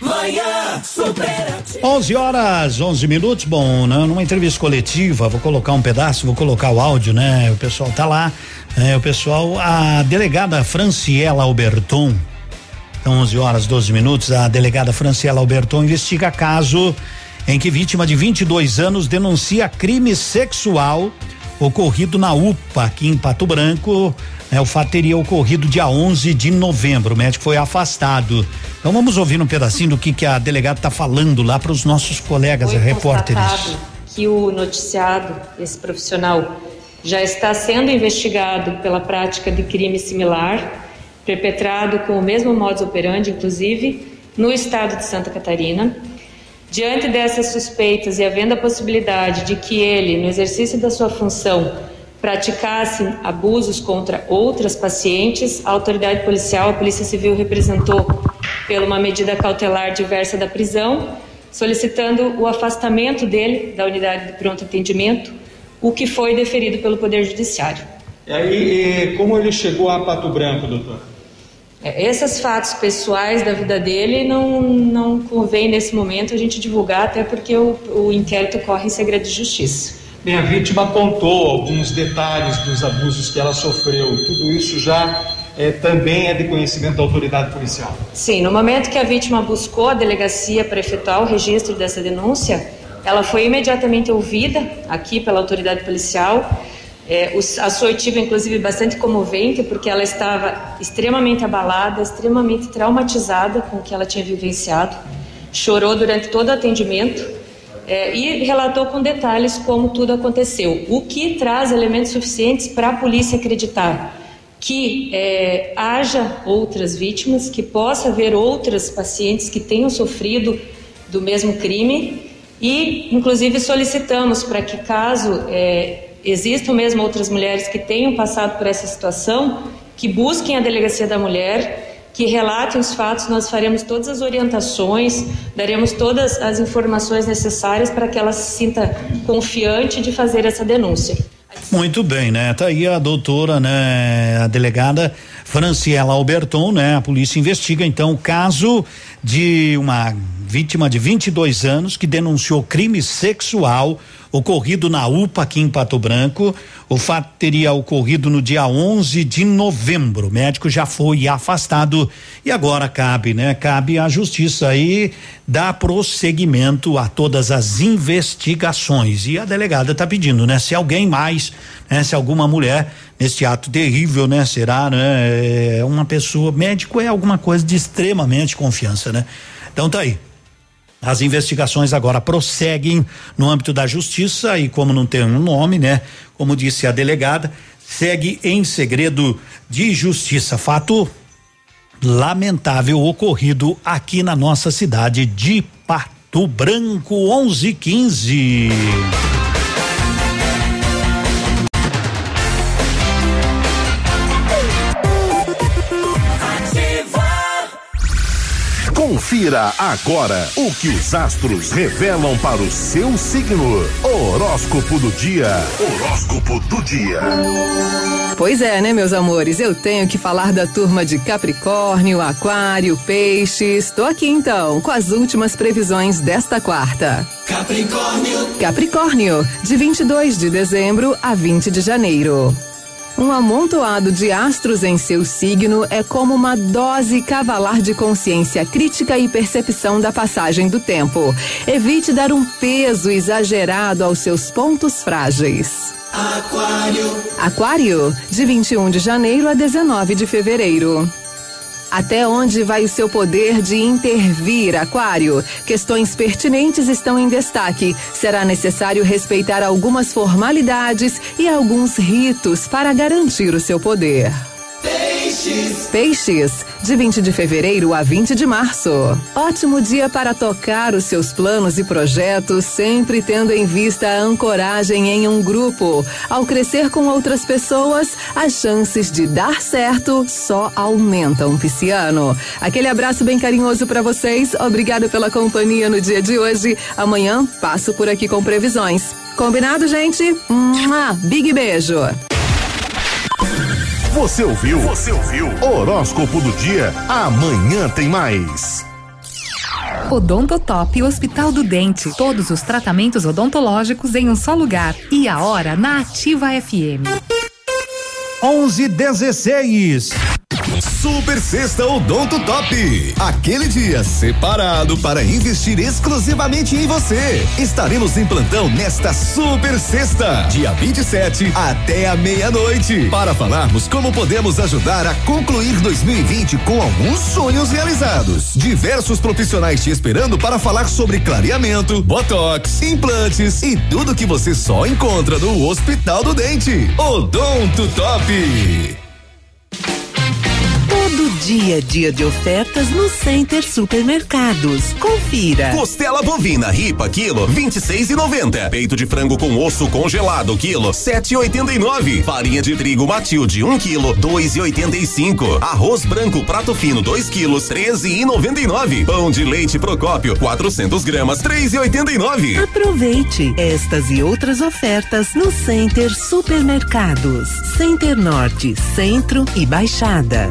Manhã supera. 11 horas, 11 minutos. Bom, né, numa entrevista coletiva, vou colocar um pedaço, vou colocar o áudio, né? O pessoal tá lá. É, o pessoal, a delegada Franciela Alberton, então 11 horas, 12 minutos, a delegada Franciela Alberton investiga caso em que vítima de 22 anos denuncia crime sexual ocorrido na UPA, aqui em Pato Branco. Né, o fato teria ocorrido dia 11 de novembro. O médico foi afastado. Então vamos ouvir um pedacinho do que, que a delegada está falando lá para os nossos colegas Foi repórteres. que o noticiado, esse profissional, já está sendo investigado pela prática de crime similar, perpetrado com o mesmo modus operandi, inclusive, no estado de Santa Catarina. Diante dessas suspeitas e havendo a possibilidade de que ele, no exercício da sua função, praticasse abusos contra outras pacientes, a autoridade policial, a Polícia Civil, representou pela uma medida cautelar diversa da prisão, solicitando o afastamento dele da unidade de pronto atendimento, o que foi deferido pelo Poder Judiciário. E aí, como ele chegou a Pato Branco, doutor? É, Esses fatos pessoais da vida dele não, não convém nesse momento a gente divulgar, até porque o, o inquérito corre em segredo de justiça. Bem, a vítima apontou alguns detalhes dos abusos que ela sofreu. Tudo isso já é, também é de conhecimento da autoridade policial. Sim, no momento que a vítima buscou a delegacia para efetuar o registro dessa denúncia, ela foi imediatamente ouvida aqui pela autoridade policial. É, a sua oitiva, inclusive, bastante comovente, porque ela estava extremamente abalada, extremamente traumatizada com o que ela tinha vivenciado. Chorou durante todo o atendimento é, e relatou com detalhes como tudo aconteceu, o que traz elementos suficientes para a polícia acreditar que é, haja outras vítimas, que possa haver outras pacientes que tenham sofrido do mesmo crime e, inclusive, solicitamos para que, caso é, existam mesmo outras mulheres que tenham passado por essa situação, que busquem a delegacia da mulher, que relatem os fatos, nós faremos todas as orientações, daremos todas as informações necessárias para que ela se sinta confiante de fazer essa denúncia. Muito bem, né? Tá aí a doutora, né? A delegada Franciela Alberton, né? A polícia investiga então o caso de uma vítima de 22 anos que denunciou crime sexual ocorrido na UPA aqui em Pato Branco. O fato teria ocorrido no dia 11 de novembro. O médico já foi afastado e agora cabe, né? Cabe à justiça aí dar prosseguimento a todas as investigações. E a delegada está pedindo, né? Se alguém mais, né? Se alguma mulher nesse ato terrível, né? Será, né? É uma pessoa, médico é alguma coisa de extremamente confiança, né? Então tá aí. As investigações agora prosseguem no âmbito da justiça e como não tem um nome, né? Como disse a delegada, segue em segredo de justiça. Fato lamentável ocorrido aqui na nossa cidade de Pato Branco 1115. Confira agora o que os astros revelam para o seu signo. Horóscopo do dia. Horóscopo do dia. Pois é, né, meus amores? Eu tenho que falar da turma de Capricórnio, Aquário, Peixes. Tô aqui então com as últimas previsões desta quarta. Capricórnio. Capricórnio, de 22 de dezembro a 20 de janeiro. Um amontoado de astros em seu signo é como uma dose cavalar de consciência crítica e percepção da passagem do tempo. Evite dar um peso exagerado aos seus pontos frágeis. Aquário. Aquário, de 21 de janeiro a 19 de fevereiro. Até onde vai o seu poder de intervir, Aquário? Questões pertinentes estão em destaque. Será necessário respeitar algumas formalidades e alguns ritos para garantir o seu poder. Peixes. Peixes, de 20 de fevereiro a 20 de março. Ótimo dia para tocar os seus planos e projetos, sempre tendo em vista a ancoragem em um grupo. Ao crescer com outras pessoas, as chances de dar certo só aumentam, Pisciano. Aquele abraço bem carinhoso para vocês. Obrigado pela companhia no dia de hoje. Amanhã passo por aqui com previsões. Combinado, gente? Mua, big beijo. Você ouviu? Você ouviu? Horóscopo do dia. Amanhã tem mais. Odontotop Hospital do Dente. Todos os tratamentos odontológicos em um só lugar. E a hora na Ativa FM. 11:16. Super Sexta Odonto Top. Aquele dia separado para investir exclusivamente em você. Estaremos em plantão nesta Super Sexta, dia 27 até a meia-noite, para falarmos como podemos ajudar a concluir 2020 com alguns sonhos realizados. Diversos profissionais te esperando para falar sobre clareamento, botox, implantes e tudo que você só encontra no Hospital do Dente. Odonto Top. Todo dia, dia de ofertas no Center Supermercados. Confira. Costela bovina ripa quilo 26 e 90. Peito de frango com osso congelado quilo 7 e 89. Farinha de trigo Matilde 1 um quilo 2 e 85. Arroz branco prato fino 2 quilos 13 e 99. Pão de leite Procópio 400 gramas 3 e 89. Aproveite estas e outras ofertas no Center Supermercados. Center Norte, Centro e Baixada.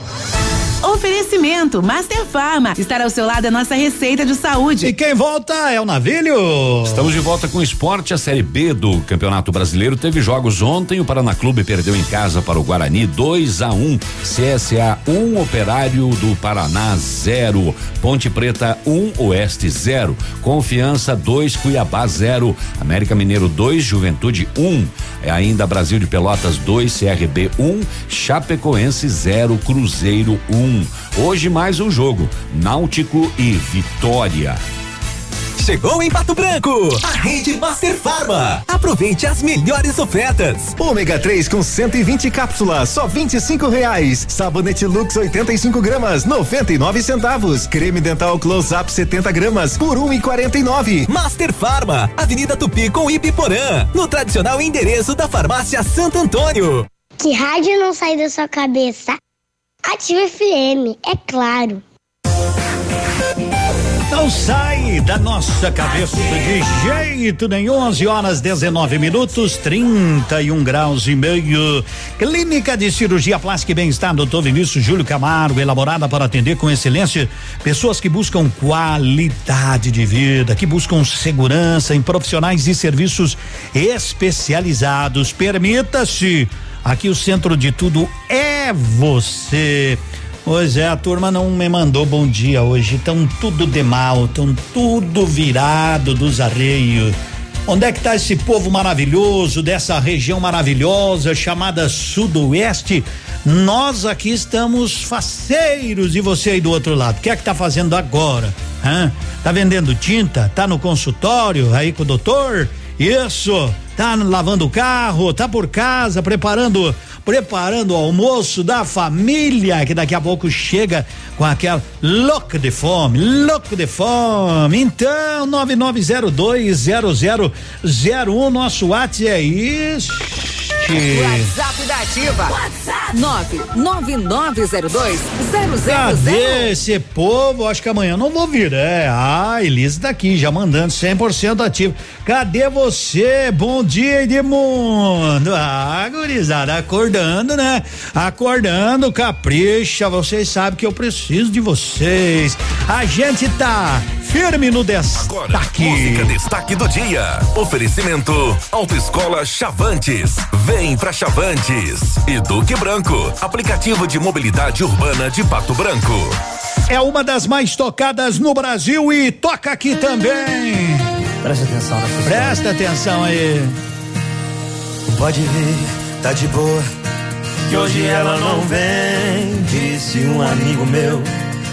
Oferecimento Master Farma. Estar ao seu lado é nossa receita de saúde. E quem volta é o Navilho. Estamos de volta com o esporte. A Série B do Campeonato Brasileiro teve jogos ontem. O Paraná Clube perdeu em casa para o Guarani 2 a 1 um. CSA 1, um, Operário do Paraná 0. Ponte Preta 1, um, Oeste 0. Confiança 2, Cuiabá 0. América Mineiro 2, Juventude 1. Um. É ainda Brasil de Pelotas 2, CRB 1. Um. Chapecoense 0, Cruzeiro 1. Um. Hoje mais um jogo, Náutico e Vitória. Chegou em Pato Branco, a rede Master Farma. Aproveite as melhores ofertas. Ômega 3 com 120 cápsulas, só 25 reais. Sabonete Lux 85 gramas, 99 centavos. Creme dental Close Up 70 gramas por 1,49. Master Farma, Avenida Tupi com Ibiporã, no tradicional endereço da Farmácia Santo Antônio. Que rádio não sai da sua cabeça? Ativa FM, é claro. Não sai da nossa cabeça de jeito nenhum. 11 horas 19 minutos, 31 graus e meio. Clínica de Cirurgia Plástica e Bem-Estar, doutor Vinícius Júlio Camargo, elaborada para atender com excelência pessoas que buscam qualidade de vida, que buscam segurança em profissionais e serviços especializados. Permita-se. Aqui o centro de tudo é você. Pois é, a turma não me mandou bom dia hoje. Estão tudo de mal, estão tudo virado dos arreios. Onde é que está esse povo maravilhoso dessa região maravilhosa chamada Sudoeste? Nós aqui estamos faceiros e você aí do outro lado. O que é que tá fazendo agora? Hã? Tá vendendo tinta? Tá no consultório aí com o doutor? Isso. Tá lavando o carro? Tá por casa preparando preparando o almoço da família, que daqui a pouco chega com aquela louco de fome, louco de fome. Então, 99020001, nosso WhatsApp é isso. WhatsApp da Ativa. WhatsApp 99902 Cadê esse povo? Acho que amanhã não vou vir. É, a Elisa tá aqui, já mandando 100% ativo. Cadê você? Bom dia, Edmundo. Ah, gurizada, acordando, né? Acordando, capricha. Vocês sabem que eu preciso de vocês. A gente tá firme no destaque. Música destaque do dia. Oferecimento Autoescola Chavantes. Vem pra Chavantes. E Duque Branco. Aplicativo de mobilidade urbana de Pato Branco. É uma das mais tocadas no Brasil e toca aqui também. Presta atenção nessa Presta atenção aí. Pode vir, tá de boa. Que hoje ela não vem, disse um amigo meu,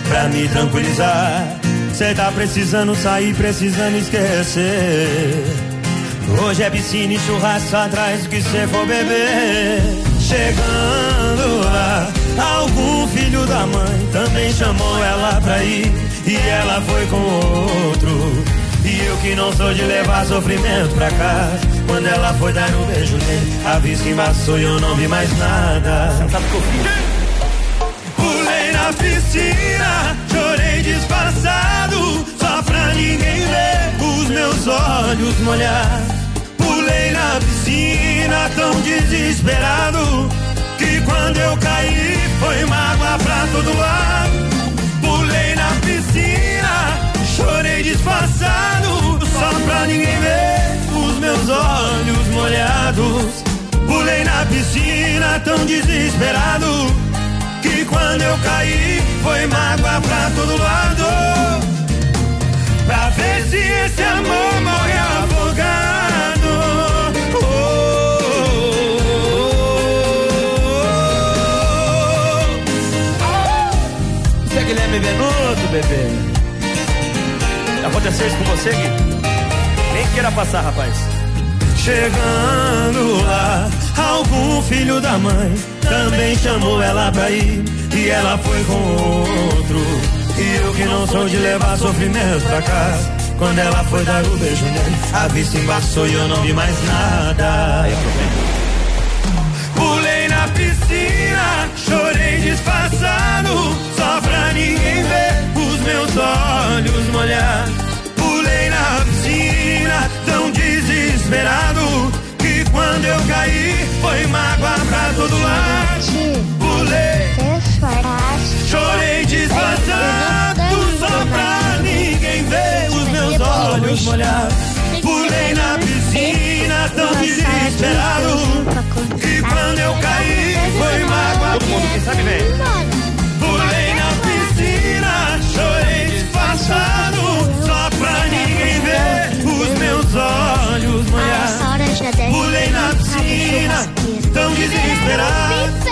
pra me tranquilizar. Cê tá precisando sair, precisando esquecer. Hoje é piscina e churrasco atrás do que cê for beber. Chegando lá, algum filho da mãe também chamou ela pra ir. E ela foi com outro. E eu que não sou de levar sofrimento pra casa. Quando ela foi dar um beijo nele, a vista embaçou e eu não vi mais nada. Pulei na piscina, chorei disfarçado, só pra ninguém ver os meus olhos molhar. Pulei na piscina, tão desesperado, que quando eu caí foi mágoa pra todo lado. Pulei na piscina, chorei disfarçado, só pra ninguém ver os meus olhos molhados. Pulei na piscina, tão desesperado, que quando eu caí foi mágoa pra todo lado. Pra ver se esse amor morre afogado. Você é Guilherme Venuto, bebê. Aconteceu isso com você, Gui? Nem queira passar, rapaz. Chegando lá, algum filho da mãe também chamou ela pra ir. E ela foi com outro. E eu que não sou de levar sofrimento pra casa. Quando ela foi dar o beijo nele, a vista embaçou e eu não vi mais nada. Pulei na piscina, chorei disfarçado, só pra ninguém ver os meus olhos molhar. Desesperado, que quando eu caí, foi mágoa pra todo lado. Pulei, chorei disfarçado, só pra ninguém ver os meus olhos molhar. Pulei na piscina, tão desesperado, que quando eu caí, foi mágoa. Todo mundo que sabe vem. Pulei na piscina, chorei disfarçado, só pra ninguém ver os meus olhos molhar. Pulei na piscina, tão desesperado.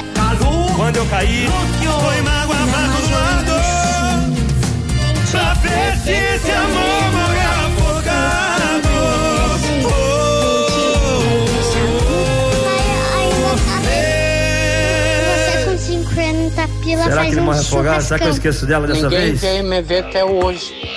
Quando eu caí, foi mágoa pra todo lado. Pra ver se esse amor morre afogado. Você com 50 pila Será que ele morre afogado? Será que eu esqueço dela dessa vez? veio me ver até hoje.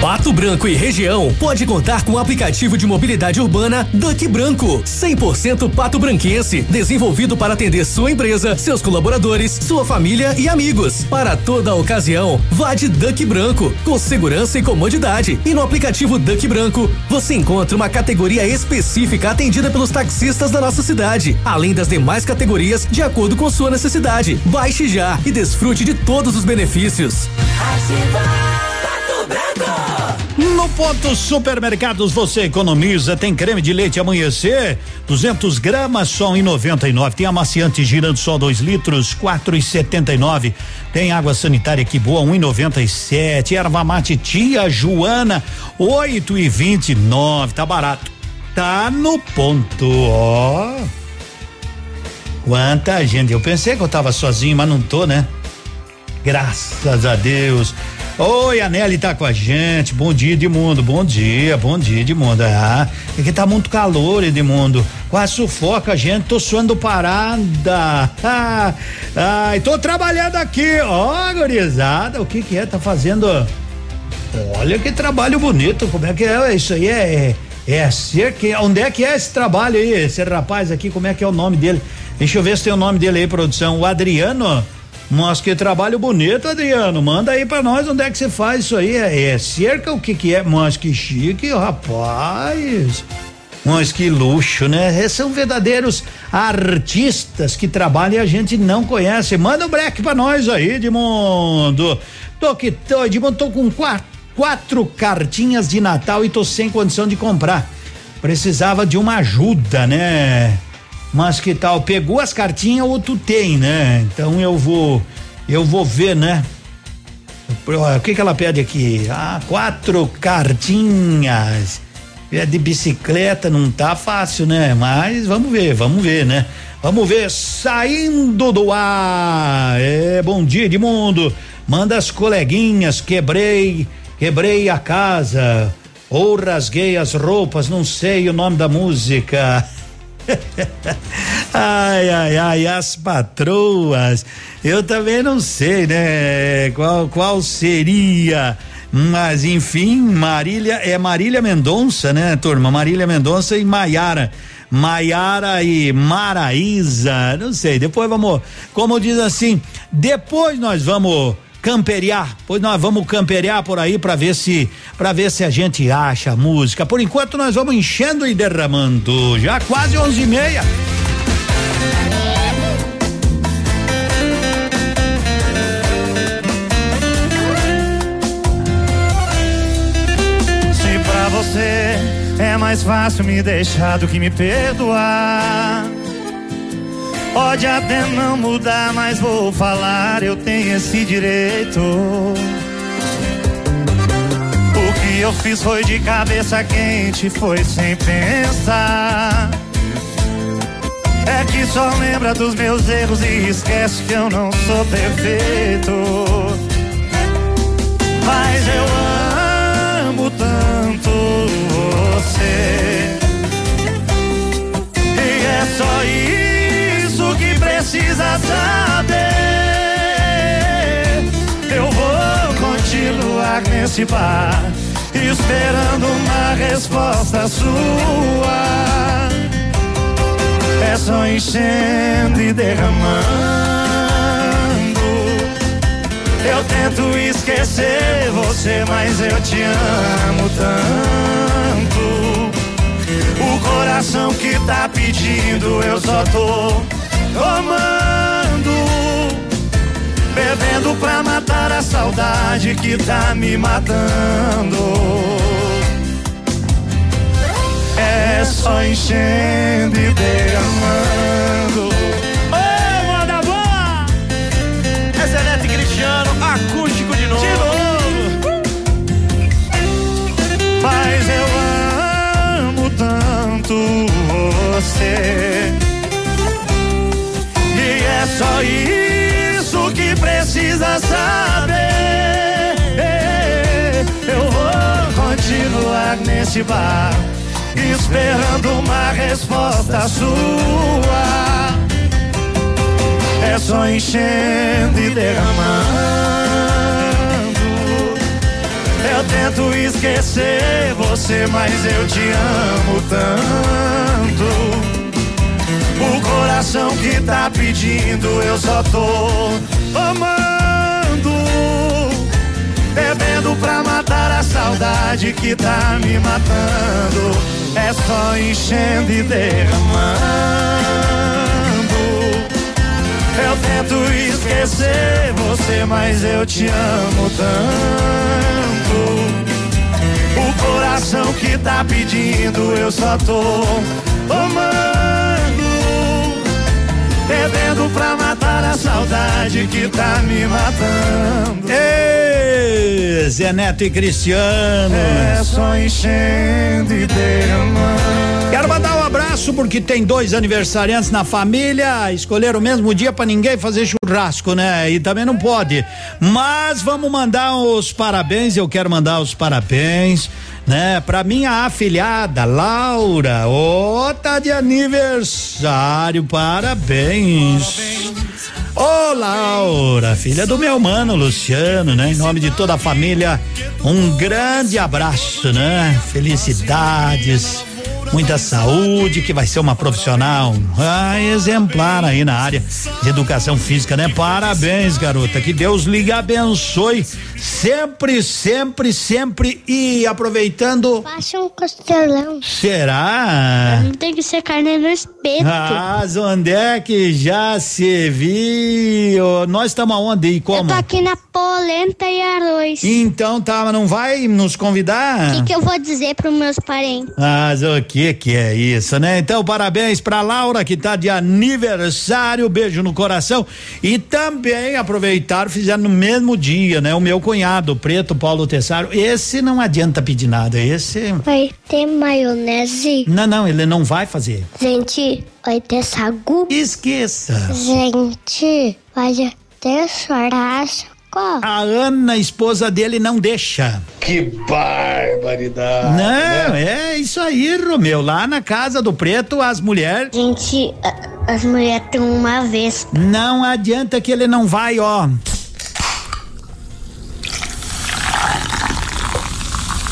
Pato Branco e região pode contar com o aplicativo de mobilidade urbana Duck Branco, 100% pato branquense, desenvolvido para atender sua empresa, seus colaboradores, sua família e amigos. Para toda ocasião, vá de Duck Branco, com segurança e comodidade. E no aplicativo Duck Branco, você encontra uma categoria específica atendida pelos taxistas da nossa cidade, além das demais categorias de acordo com sua necessidade. Baixe já e desfrute de todos os benefícios. No ponto supermercados você economiza. Tem creme de leite amanhecer, 200 gramas só em 99. Tem amaciante girando só 2 litros, 4,79. Tem água sanitária que boa, 1,97. Erva mate tia Joana, 8,29. Tá barato. Tá no ponto, ó. Quanta gente. Eu pensei que eu tava sozinho, mas não tô, né? Graças a Deus. Oi, a Nelly tá com a gente. Bom dia, Edmundo. Bom dia, bom dia, Edmundo. Ah, é que tá muito calor, Edmundo. Quase sufoca a gente. Tô suando parada. Ah, <laughs> ai, tô trabalhando aqui. Ó, oh, gurizada. O que que é? Tá fazendo. Olha que trabalho bonito. Como é que é? Isso aí é. É, é que. Onde é que é esse trabalho aí? Esse rapaz aqui, como é que é o nome dele? Deixa eu ver se tem o nome dele aí, produção. O Adriano. Mas que trabalho bonito, Adriano. Manda aí pra nós onde é que você faz isso aí. É, é cerca o que que é? Mas que chique, rapaz. Mas que luxo, né? São verdadeiros artistas que trabalham e a gente não conhece. Manda um break pra nós aí, Edmundo. Tô que tô, Edmundo, tô com quatro, quatro cartinhas de Natal e tô sem condição de comprar. Precisava de uma ajuda, né? Mas que tal? Pegou as cartinhas ou tu tem, né? Então eu vou, eu vou ver, né? O que que ela pede aqui? Ah, quatro cartinhas. É de bicicleta, não tá fácil, né? Mas vamos ver, vamos ver, né? Vamos ver, saindo do ar. É, bom dia, Edmundo. Manda as coleguinhas, quebrei, quebrei a casa. Ou rasguei as roupas, não sei o nome da música. <laughs> <laughs> ai, ai, ai, as patroas. Eu também não sei, né? Qual, qual seria? Mas enfim, Marília é Marília Mendonça, né, turma? Marília Mendonça e Maiara. Maiara e Maraísa, não sei, depois vamos, como diz assim, depois nós vamos camperiar, pois nós vamos camperiar por aí para ver se para ver se a gente acha música. Por enquanto nós vamos enchendo e derramando. Já quase onze e meia. Se pra você é mais fácil me deixar do que me perdoar. Pode até não mudar, mas vou falar, eu tenho esse direito. O que eu fiz foi de cabeça quente, foi sem pensar. É que só lembra dos meus erros e esquece que eu não sou perfeito. Mas eu amo tanto você. E é só isso precisa saber. Eu vou continuar nesse bar, esperando uma resposta sua. É só enchendo e derramando. Eu tento esquecer você, mas eu te amo tanto. O coração que tá pedindo, eu só tô tomando, bebendo pra matar a saudade que tá me matando. É só enchendo e derramando. Só isso que precisa saber. Eu vou continuar nesse bar, esperando uma resposta sua. É só enchendo e derramando. Eu tento esquecer você, mas eu te amo tanto. O coração que tá pedindo, eu só tô amando. Bebendo pra matar a saudade que tá me matando. É só enchendo e derramando. Eu tento esquecer você, mas eu te amo tanto. O coração que tá pedindo, eu só tô amando bebendo pra matar a saudade que tá me matando. Ei, Zé Neto e Cristiano. É só enchendo e derramando. Quero mandar um abraço porque tem dois aniversariantes na família, escolheram o mesmo dia para ninguém fazer churrasco, né? E também não pode. Mas vamos mandar os parabéns, eu quero mandar os parabéns né? Pra minha afilhada Laura, ô, oh, tá de aniversário, parabéns. Ô oh, Laura, filha do meu mano Luciano, né? Em nome de toda a família, um grande abraço, né? Felicidades muita saúde, que vai ser uma profissional ah, exemplar aí na área de educação física, né? Parabéns, garota. Que Deus lhe abençoe sempre, sempre, sempre e aproveitando. Baixa um costelão. Será? Não tem que ser carne no espeto. Ah, onde é que já se viu? Nós estamos aonde e como? Eu tô aqui na polenta e arroz. Então tá, mas não vai nos convidar? O que, que eu vou dizer pros meus parentes? Ah, o que que é isso, né? Então, parabéns pra Laura que tá de aniversário, beijo no coração e também aproveitar fizeram no mesmo dia, né? O meu cunhado, preto Paulo Tessaro, esse não adianta pedir nada, esse Vai ter maionese? Não, não, ele não vai fazer. Gente, vai ter sagu? Esqueça. Gente, vai ter churrasco. A Ana, esposa dele, não deixa. Que barbaridade. Não, né? é isso aí, Romeu. Lá na casa do preto, as mulheres. Gente, as mulheres têm uma vez. Não adianta que ele não vai, ó.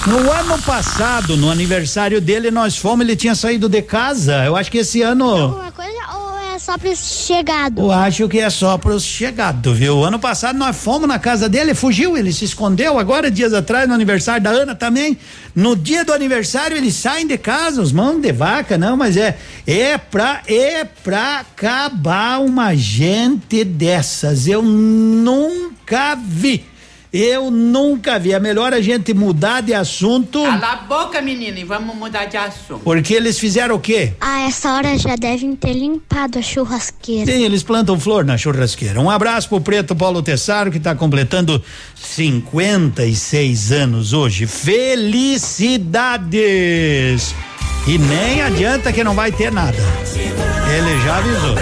No ano passado, no aniversário dele, nós fomos, ele tinha saído de casa. Eu acho que esse ano. Alguma coisa ou é só pros chegados? Eu acho que é só pros chegados, viu? Ano passado nós fomos na casa dele, fugiu, ele se escondeu. Agora, dias atrás, no aniversário da Ana também. No dia do aniversário, eles saem de casa, os mãos de vaca, não, mas é. É pra, é pra acabar uma gente dessas. Eu nunca vi. Eu nunca vi. É melhor a gente mudar de assunto. Cala a boca, menina, e vamos mudar de assunto. Porque eles fizeram o quê? Ah, essa hora já devem ter limpado a churrasqueira. Sim, eles plantam flor na churrasqueira. Um abraço pro preto Paulo Tessaro, que está completando 56 anos hoje. Felicidades! E nem adianta que não vai ter nada. Ele já avisou.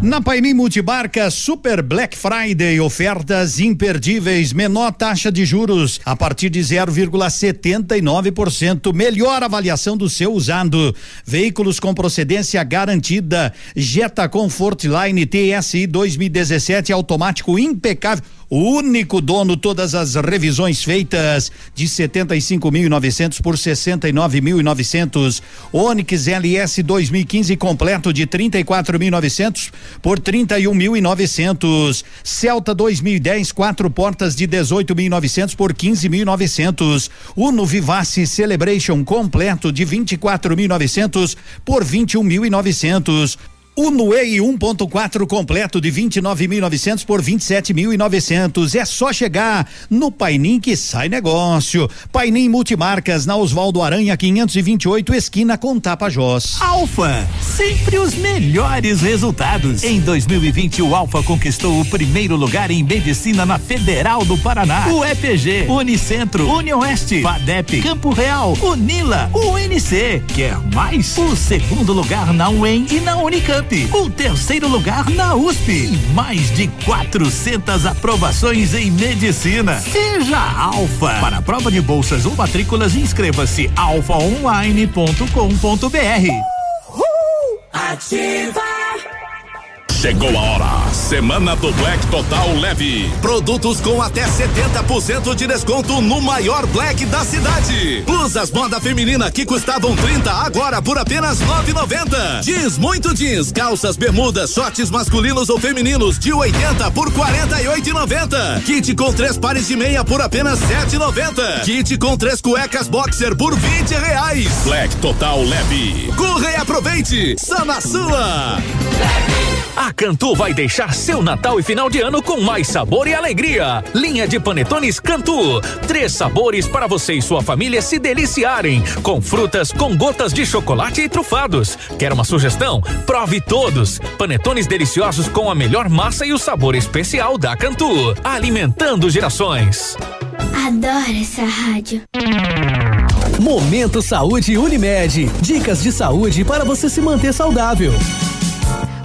Na Paini Multibarca Super Black Friday, ofertas imperdíveis, menor taxa de juros a partir de 0,79%, melhor avaliação do seu usado, veículos com procedência garantida, Jetta Comfort Line TSI 2017 automático impecável. Único dono todas as revisões feitas de 75.900 por 69.900 Onix LS 2015 completo de 34.900 por 31.900 Celta 2010 quatro portas de 18.900 por 15.900 Uno Vivace Celebration completo de 24.900 por 21.900 Uno EI 1.4 completo de 29.900 por 27.900. É só chegar no Painim que sai negócio. Painim Multimarcas na Oswaldo Aranha 528 esquina com Tapajós. Alfa, sempre os melhores resultados. Em 2020 o Alfa conquistou o primeiro lugar em medicina na Federal do Paraná. O EPG, Unicentro, União Oeste, FADEP, Campo Real, Unila, UNC. Quer mais? O segundo lugar na UEM e na Unicamp o terceiro lugar na USP e mais de 400 aprovações em medicina. Seja Alfa. Para a prova de bolsas ou matrículas, inscreva-se alfaonline.com.br. Ativa Chegou a hora. Semana do Black Total Leve. Produtos com até 70% de desconto no maior Black da cidade. Blusas moda feminina que custavam 30 agora por apenas 9,90. Jeans muito jeans, calças, bermudas, shorts masculinos ou femininos de 80 por 48,90. Kit com três pares de meia por apenas 7,90. Kit com três cuecas boxer por 20 reais. Black Total Leve. Corre e aproveite. Só na sua. A Cantu vai deixar seu Natal e final de ano com mais sabor e alegria. Linha de panetones Cantu. Três sabores para você e sua família se deliciarem. Com frutas, com gotas de chocolate e trufados. Quer uma sugestão? Prove todos. Panetones deliciosos com a melhor massa e o sabor especial da Cantu. Alimentando gerações. Adoro essa rádio. Momento Saúde Unimed. Dicas de saúde para você se manter saudável.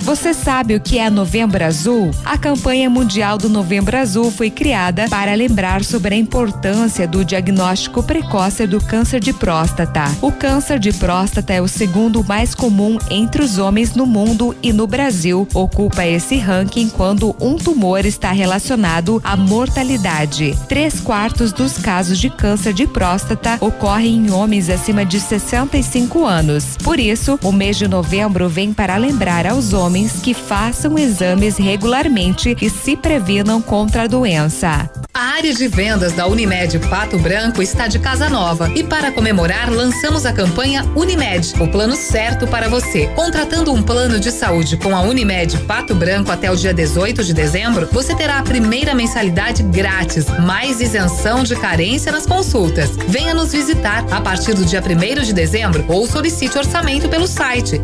Você sabe o que é Novembro Azul? A campanha mundial do Novembro Azul foi criada para lembrar sobre a importância do diagnóstico precoce do câncer de próstata. O câncer de próstata é o segundo mais comum entre os homens no mundo e no Brasil. Ocupa esse ranking quando um tumor está relacionado à mortalidade. Três quartos dos casos de câncer de próstata ocorrem em homens acima de 65 anos. Por isso, o mês de novembro vem para lembrar aos homens homens que façam exames regularmente e se previnam contra a doença. A área de vendas da Unimed Pato Branco está de casa nova e para comemorar lançamos a campanha Unimed, o plano certo para você. Contratando um plano de saúde com a Unimed Pato Branco até o dia 18 de dezembro, você terá a primeira mensalidade grátis, mais isenção de carência nas consultas. Venha nos visitar a partir do dia 1 de dezembro ou solicite orçamento pelo site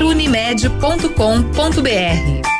www.querounimed.com.br.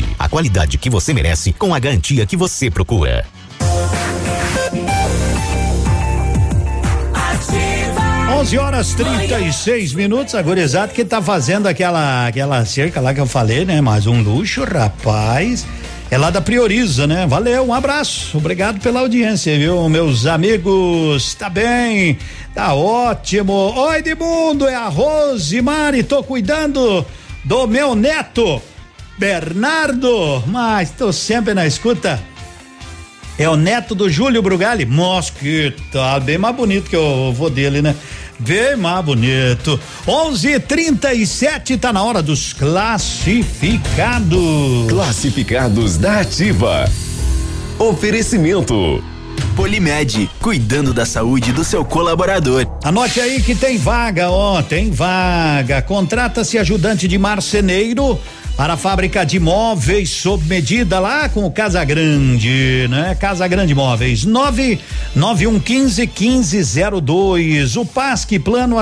a qualidade que você merece com a garantia que você procura. Ativa. 11 horas 36 minutos, agora exato que tá fazendo aquela aquela cerca lá que eu falei, né? Mais um luxo, rapaz. É lá da Prioriza, né? Valeu, um abraço. Obrigado pela audiência, viu? Meus amigos, tá bem? Tá ótimo. Oi, Edmundo, é a Rosemary, tô cuidando do meu neto. Bernardo, mas tô sempre na escuta. É o neto do Júlio Brugali. Nossa, que tá bem mais bonito que o vô dele, né? Bem mais bonito. 11:37 tá na hora dos classificados. Classificados da Ativa. Oferecimento. Polimed, cuidando da saúde do seu colaborador. Anote aí que tem vaga, ó, tem vaga. Contrata-se ajudante de marceneiro para a fábrica de móveis sob medida lá com o Casa Grande, né? Casa Grande Móveis, nove nove um. O PASC Plano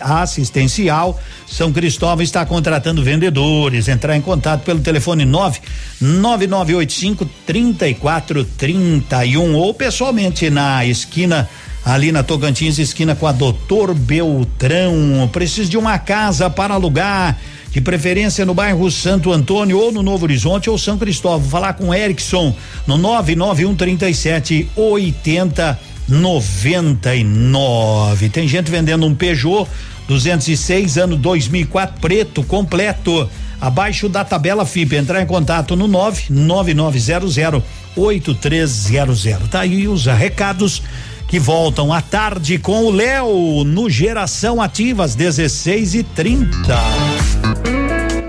Assistencial São Cristóvão está contratando vendedores. Entrar em contato pelo telefone nove nove nove oito cinco trinta e quatro trinta e um ou pessoalmente na esquina ali na Tocantins, esquina com a Doutor Beltrão. Preciso de uma casa para alugar de preferência no bairro Santo Antônio ou no Novo Horizonte ou São Cristóvão. Falar com Erickson no 991 37 80 99. Tem gente vendendo um Peugeot 206 ano 2004 preto completo abaixo da tabela FIP. Entrar em contato no 99900 8300. Tá aí os recados que voltam à tarde com o Léo no Geração Ativas 16 e 30.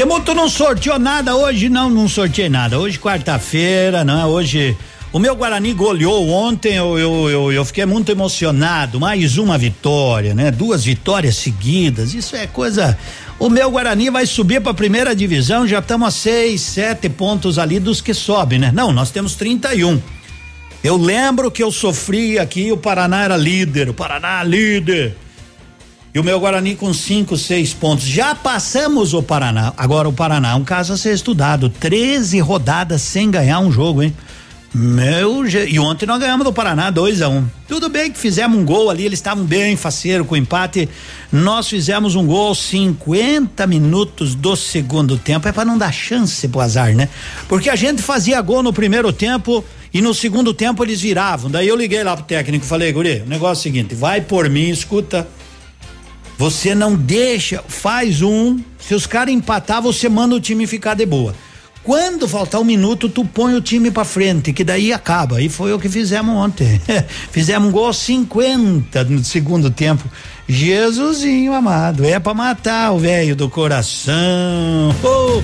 Demuto não sorteou nada hoje, não, não sorteei nada. Hoje, quarta-feira, não é? Hoje. O meu Guarani goleou ontem, eu, eu, eu, eu, fiquei muito emocionado. Mais uma vitória, né? Duas vitórias seguidas. Isso é coisa. O meu Guarani vai subir para a primeira divisão, já estamos a seis, sete pontos ali dos que sobem, né? Não, nós temos 31. Eu lembro que eu sofri aqui, o Paraná era líder, o Paraná líder. E o meu Guarani com cinco, seis pontos. Já passamos o Paraná. Agora o Paraná um caso a ser estudado. 13 rodadas sem ganhar um jogo, hein? Meu, e ontem nós ganhamos do Paraná 2 a 1 um. Tudo bem que fizemos um gol ali, eles estavam bem faceiro com o empate. Nós fizemos um gol 50 minutos do segundo tempo. É para não dar chance pro azar, né? Porque a gente fazia gol no primeiro tempo e no segundo tempo eles viravam. Daí eu liguei lá pro técnico falei, Guri, o negócio é o seguinte: vai por mim, escuta Você não deixa, faz um. Se os caras empatar, você manda o time ficar de boa. Quando faltar um minuto, tu põe o time pra frente, que daí acaba. E foi o que fizemos ontem. <laughs> fizemos um gol 50 no segundo tempo. Jesusinho amado, é pra matar o velho do coração. Oh,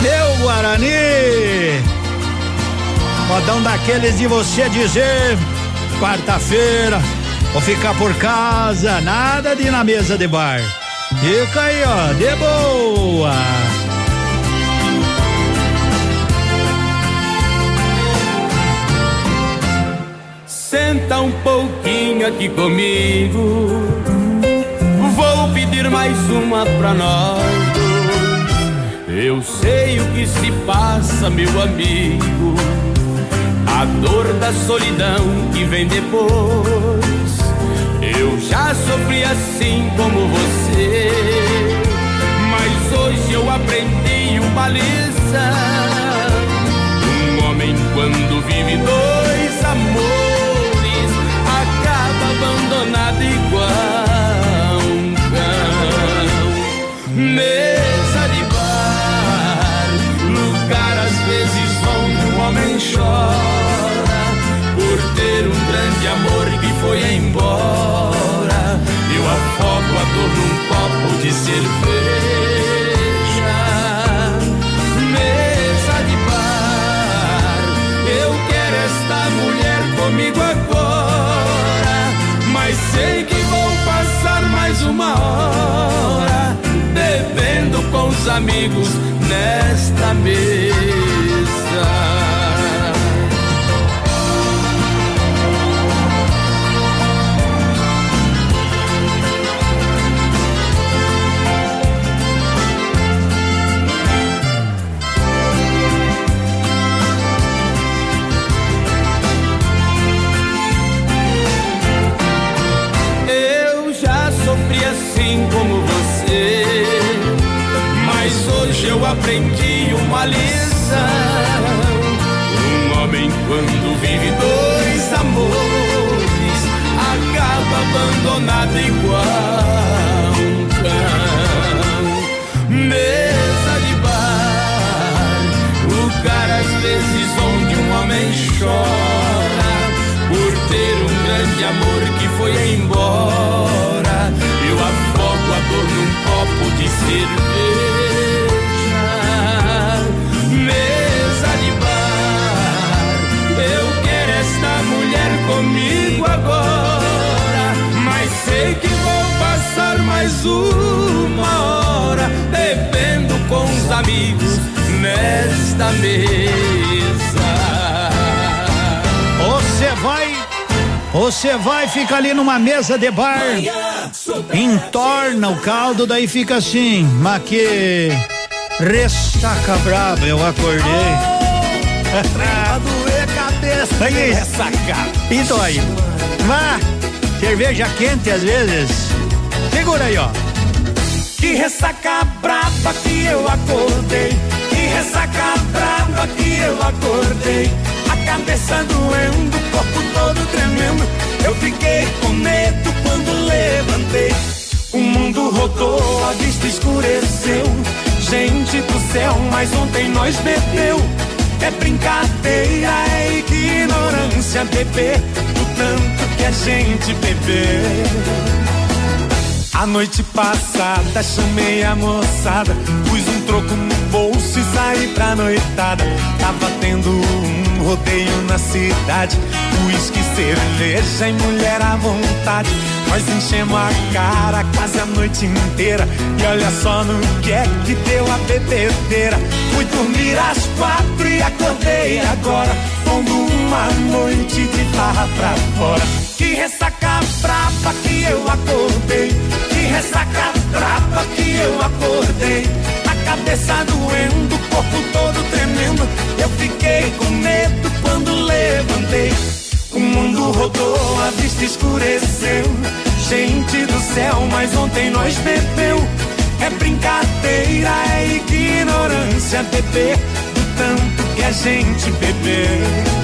meu Guarani! Modão daqueles de você dizer, quarta-feira, vou ficar por casa, nada de ir na mesa de bar. Fica aí, ó, de boa. Senta um pouquinho aqui comigo. Vou pedir mais uma pra nós. Eu sei o que se passa, meu amigo. A dor da solidão que vem depois. Eu já sofri assim como você. Mas hoje eu aprendi uma lição. Um homem quando vive dois amores acaba abandonado igual um cão. Mesa uma hora bebendo com os amigos nesta mesa. Mais uma hora bebendo com os amigos nesta mesa. Você vai, você vai ficar ali numa mesa de bar, entorna o caldo, daí fica assim, mas que ressaca brava, eu acordei. Pra doer cabeça, Aí, ressaca. E dói. Vá, cerveja quente às vezes. Segura aí, ó. Que ressaca brava que eu acordei. Que ressaca brava que eu acordei. A cabeça doendo, o corpo todo tremendo. Eu fiquei com medo quando levantei. O mundo rodou, a vista escureceu. Gente do céu, mas ontem nós bebeu. É brincadeira, é ignorância beber. O tanto que a gente bebeu. A noite passada chamei a moçada, pus um troco no bolso e saí pra noitada. Tava tendo um rodeio na cidade, uísque, cerveja e mulher à vontade. Nós enchemos a cara quase a noite inteira e olha só no que é que deu a bebedeira. Fui dormir às quatro e acordei agora, pondo uma noite de farra pra fora. Que ressaca brava que eu acordei. Que ressaca brava que eu acordei. A cabeça doendo, o corpo todo tremendo. Eu fiquei com medo quando levantei. O mundo rodou, a vista escureceu. Gente do céu, mas ontem nós bebeu. É brincadeira, é ignorância beber tanto que a gente bebeu.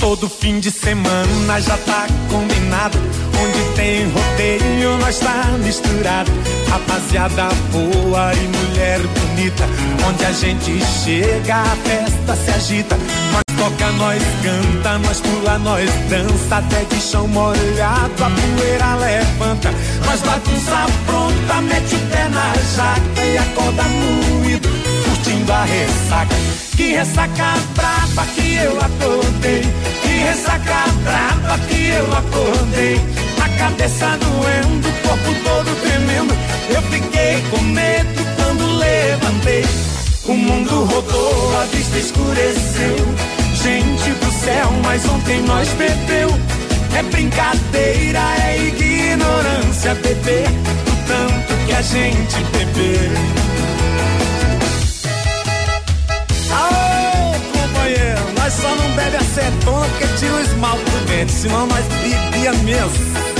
Todo fim de semana já tá combinado. Onde tem rodeio, nós tá misturado. Rapaziada boa e mulher bonita. Onde a gente chega, a festa se agita. Nós toca, nós canta, nós pula, nós dança. Até de chão molhado, a poeira levanta. Nós bagunça pronta, mete o pé na jaca e acorda moído, curtindo a ressaca. Que ressaca braba que eu acordei. Que ressaca braba que eu acordei. A cabeça doendo, o corpo todo tremendo. Eu fiquei com medo quando levantei. O mundo rodou, a vista escureceu. Gente do céu, mas ontem nós bebeu. É brincadeira, é ignorância beber. Tanto que a gente bebeu. Aô, companheiro, nós só não bebe acetona porque tira o esmalte do dente, senão nós bebia mesmo.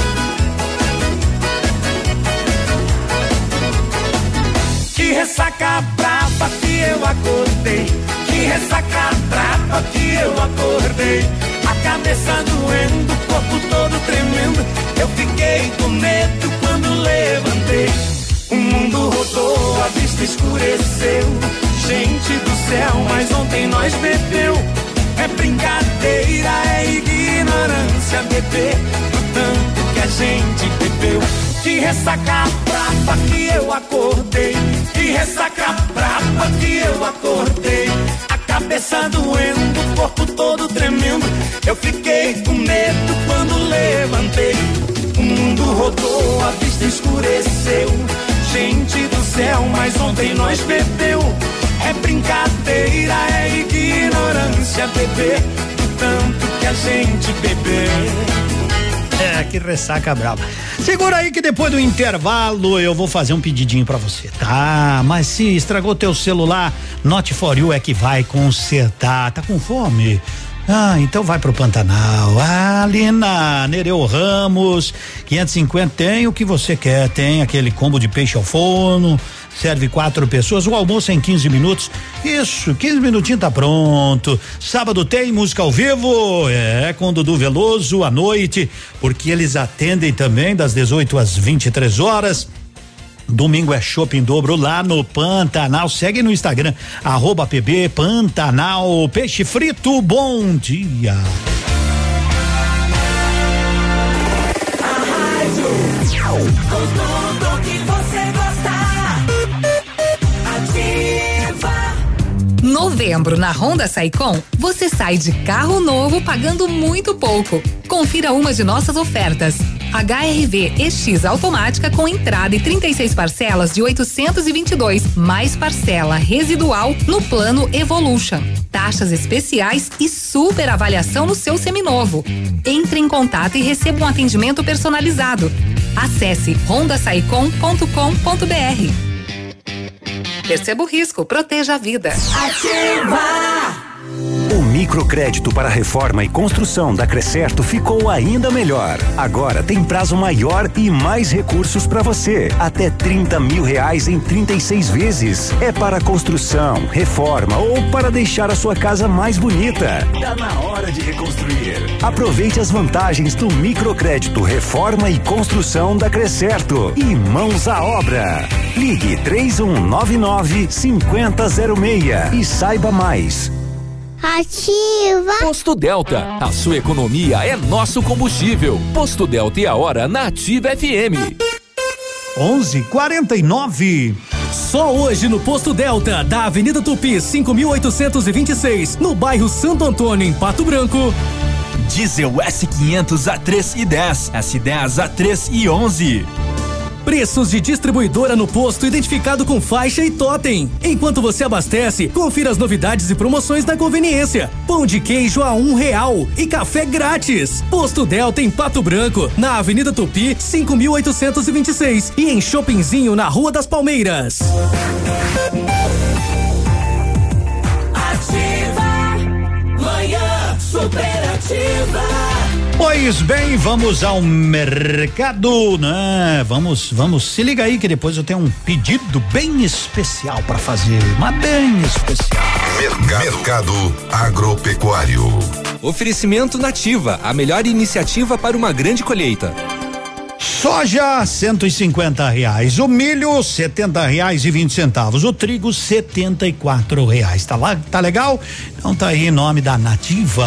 Que ressaca brava que eu acordei. Que ressaca brava que eu acordei. A cabeça doendo, o corpo todo tremendo. Eu fiquei com medo quando levantei. O mundo rodou, a vista escureceu. Gente do céu, mas ontem nós bebeu. É brincadeira, é ignorância beber. Do tanto que a gente bebeu. Que ressaca brava que eu acordei. Que ressaca brava que eu acordei. A cabeça doendo, o corpo todo tremendo. Eu fiquei com medo quando levantei. O mundo rodou, a vista escureceu. Gente do céu, mas ontem nós bebeu. É brincadeira, é ignorância beber. Do tanto que a gente bebeu. É, que ressaca brava. Segura aí que depois do intervalo eu vou fazer um pedidinho para você, tá? Mas se estragou teu celular, Note for You é que vai consertar. Tá com fome? Ah, então vai pro Pantanal. Ali na Nereu Ramos, 550 tem o que você quer. Tem aquele combo de peixe ao forno, serve quatro pessoas. O almoço é em 15 minutos. Isso, 15 minutinhos tá pronto. Sábado tem música ao vivo, é, com Dudu Veloso à noite, porque eles atendem também das 18 às 23 horas. Domingo é shopping dobro lá no Pantanal. Segue no Instagram, arroba PB Pantanal. Peixe frito, bom dia. Com tudo Novembro na Honda Saicom, você sai de carro novo pagando muito pouco. Confira uma de nossas ofertas. HRV EX automática com entrada e 36 parcelas de 822, mais parcela residual no plano Evolution. Taxas especiais e super avaliação no seu seminovo. Entre em contato e receba um atendimento personalizado. Acesse rondasaicom.com.br. Perceba o risco, proteja a vida. Ativa. Microcrédito para reforma e construção da Crescerto ficou ainda melhor. Agora tem prazo maior e mais recursos para você. Até 30 mil reais em 36 vezes. É para construção, reforma ou para deixar a sua casa mais bonita. Tá na hora de reconstruir. Aproveite as vantagens do microcrédito reforma e construção da Crescerto. E mãos à obra. Ligue 3199 5006 e saiba mais. Ativa. Posto Delta, a sua economia é nosso combustível. Posto Delta e a hora na Ativa FM. 11:49. Só hoje no Posto Delta, da Avenida Tupi, 5826, no bairro Santo Antônio, em Pato Branco. Diesel S500 a 3 e 10, S10 a 3 e 11. Preços de distribuidora no posto identificado com faixa e totem. Enquanto você abastece, confira as novidades e promoções da conveniência. Pão de queijo a um real e café grátis. Posto Delta em Pato Branco, na Avenida Tupi, 5826 e em Shoppingzinho na Rua das Palmeiras. Ativa. Manhã superativa. Pois bem, vamos ao mercado, né? Vamos, vamos, se liga aí que depois eu tenho um pedido bem especial para fazer, mas bem especial. Mercado, Mercado Agropecuário. Oferecimento Nativa, a melhor iniciativa para uma grande colheita. Soja, cento e cinquenta reais. O milho, setenta reais e vinte centavos. O trigo, setenta e quatro reais. Tá lá, tá legal? Então tá aí em nome da Nativa.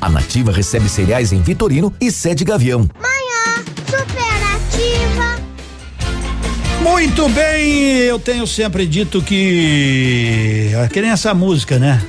A Nativa recebe cereais em Vitorino e sede Gavião. Manhã superativa. Muito bem, eu tenho sempre dito que. É que nem essa música, né?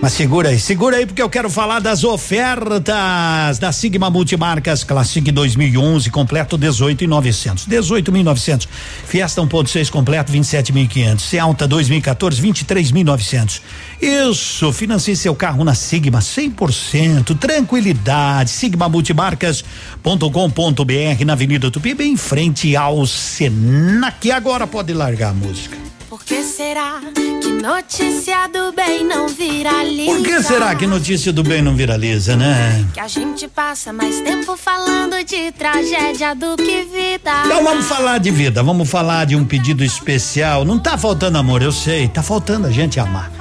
Mas segura aí, segura aí porque eu quero falar das ofertas da Sigma Multimarcas Classic 2011 completo 18.900. 18.900. Fiesta 1.6 completo 27.500. Celta 2014 23.900. Isso, financie seu carro na Sigma 100%, tranquilidade. Sigma Multimarcas.com.br na Avenida Tupi, bem em frente ao Senac. Agora pode largar a música. Por que será que notícia do bem não viraliza? Por que será que notícia do bem não viraliza, né? Que a gente passa mais tempo falando de tragédia do que vida. Então vamos falar de vida, vamos falar de um pedido especial. Não tá faltando amor, eu sei, tá faltando a gente amar.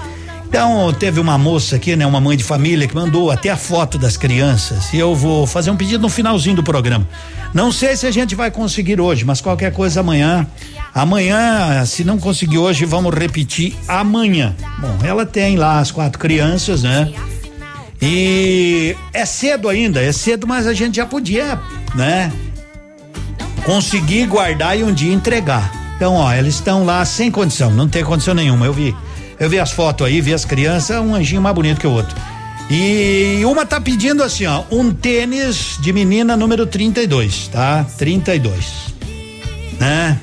Então, teve uma moça aqui, né, uma mãe de família que mandou até a foto das crianças e eu vou fazer um pedido no finalzinho do programa. Não sei se a gente vai conseguir hoje, mas qualquer coisa amanhã. Amanhã, se não conseguir hoje, vamos repetir amanhã. Bom, ela tem lá as quatro crianças, né? E é cedo ainda, é cedo, mas a gente já podia, né? Conseguir guardar e um dia entregar. Então, ó, eles estão lá sem condição, não tem condição nenhuma. Eu vi, eu vi as fotos aí, vi as crianças, um anjinho mais bonito que o outro. E uma tá pedindo assim, ó, um tênis de menina número 32, tá? 32. Né?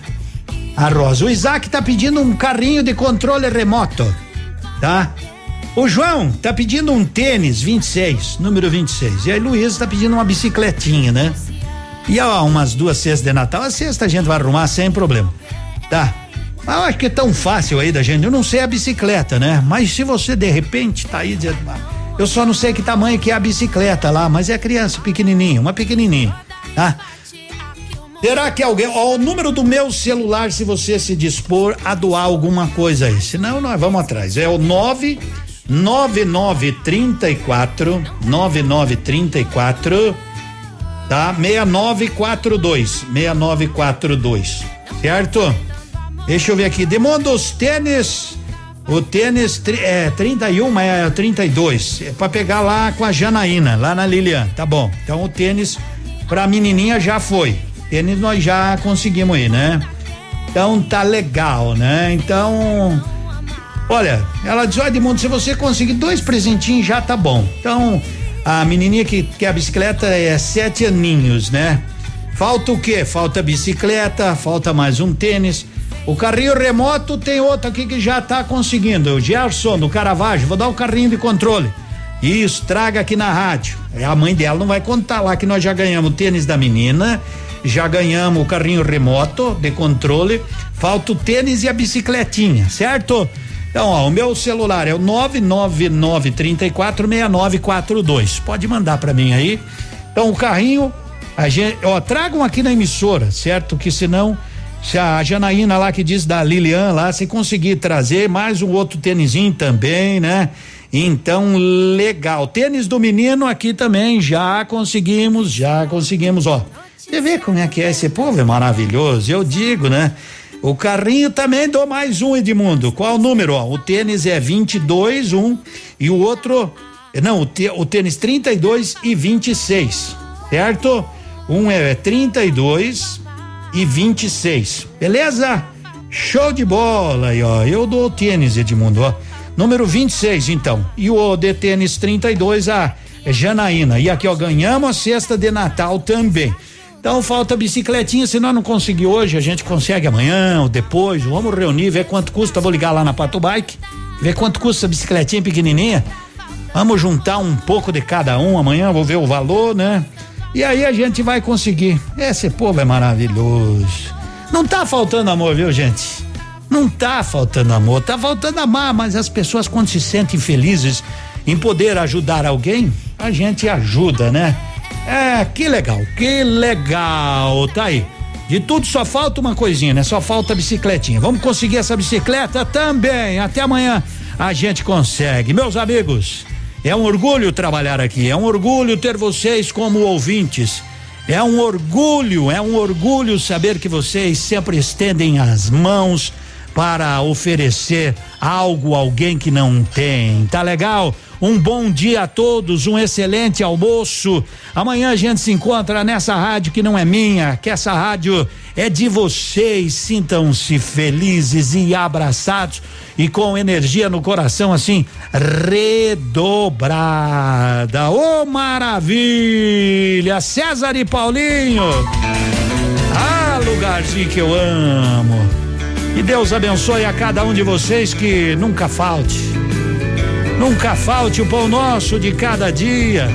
A Rosa. O Isaac tá pedindo um carrinho de controle remoto, tá? O João tá pedindo um tênis 26, número 26. E a Luísa tá pedindo uma bicicletinha, né? E ó, umas duas cestas de Natal. A sexta a gente vai arrumar sem problema. Tá? Mas eu acho que é tão fácil aí da gente. Eu não sei a bicicleta, né? Mas se você de repente tá aí dizendo, "Ah, eu só não sei que tamanho que é a bicicleta lá, mas é criança pequenininha, uma pequenininha, tá? Será que alguém, ó, o número do meu celular se você se dispor a doar alguma coisa aí, senão nós vamos atrás. É o 9 9934 9934 tá? 6942 6942, certo? Deixa eu ver aqui, demanda os tênis o tênis é 31, mas é 32. É pra pegar lá com a Janaína, lá na Lilian. Tá bom. Então o tênis pra menininha já foi. Tênis nós já conseguimos ir, né? Então tá legal, né? Então. Olha, ela diz: Olha, Edmundo, se você conseguir dois presentinhos já tá bom. Então, a menininha que quer a bicicleta é sete aninhos, né? Falta o quê? Falta bicicleta, falta mais um tênis. O carrinho remoto tem outro aqui que já tá conseguindo. O Gerson, do Caravaggio, vou dar o carrinho de controle. Isso, traga aqui na rádio. É, A mãe dela não vai contar lá que nós já ganhamos o tênis da menina, já ganhamos o carrinho remoto de controle. Falta o tênis e a bicicletinha, certo? Então, ó, o meu celular é o 999346942. Pode mandar para mim aí. Então, o carrinho, a gente, ó, tragam aqui na emissora, certo? Que senão, se a Janaína lá que diz da Lilian lá, se conseguir trazer mais um outro tênisinho também, né? Então, legal. Tênis do menino aqui também já conseguimos, já conseguimos, ó. Você vê como é que é esse povo é maravilhoso, eu digo, né? O carrinho também dou mais um, Edmundo. Qual o número? O tênis é 22, um, e o outro. Não, o, tê- o tênis 32 e 26, certo? Um é 32 e 26, beleza? Show de bola aí, ó. Eu dou o tênis, Edmundo, ó. Número 26, então. E o de tênis 32, a Janaína. E aqui, ó, ganhamos a cesta de Natal também. Então falta bicicletinha, se nós não conseguir hoje, a gente consegue amanhã ou depois. Vamos reunir, ver quanto custa. Vou ligar lá na Pato Bike, ver quanto custa a bicicletinha pequenininha. Vamos juntar um pouco de cada um amanhã, vou ver o valor, né? E aí a gente vai conseguir. Esse povo é maravilhoso. Não tá faltando amor, viu, gente? Não tá faltando amor, tá faltando amar, mas as pessoas quando se sentem felizes em poder ajudar alguém, a gente ajuda, né? É, que legal, que legal, tá aí. De tudo só falta uma coisinha, né? Só falta a bicicletinha. Vamos conseguir essa bicicleta também. Até amanhã a gente consegue. Meus amigos, é um orgulho trabalhar aqui, é um orgulho ter vocês como ouvintes. É um orgulho, é um orgulho saber que vocês sempre estendem as mãos para oferecer algo alguém que não tem. Tá legal? Um bom dia a todos, um excelente almoço. Amanhã a gente se encontra nessa rádio que não é minha, que essa rádio é de vocês. Sintam-se felizes e abraçados e com energia no coração assim redobrada. Ô oh, maravilha! César e Paulinho. Ah, lugarzinho que eu amo. E Deus abençoe a cada um de vocês que nunca falte. Nunca falte o pão nosso de cada dia.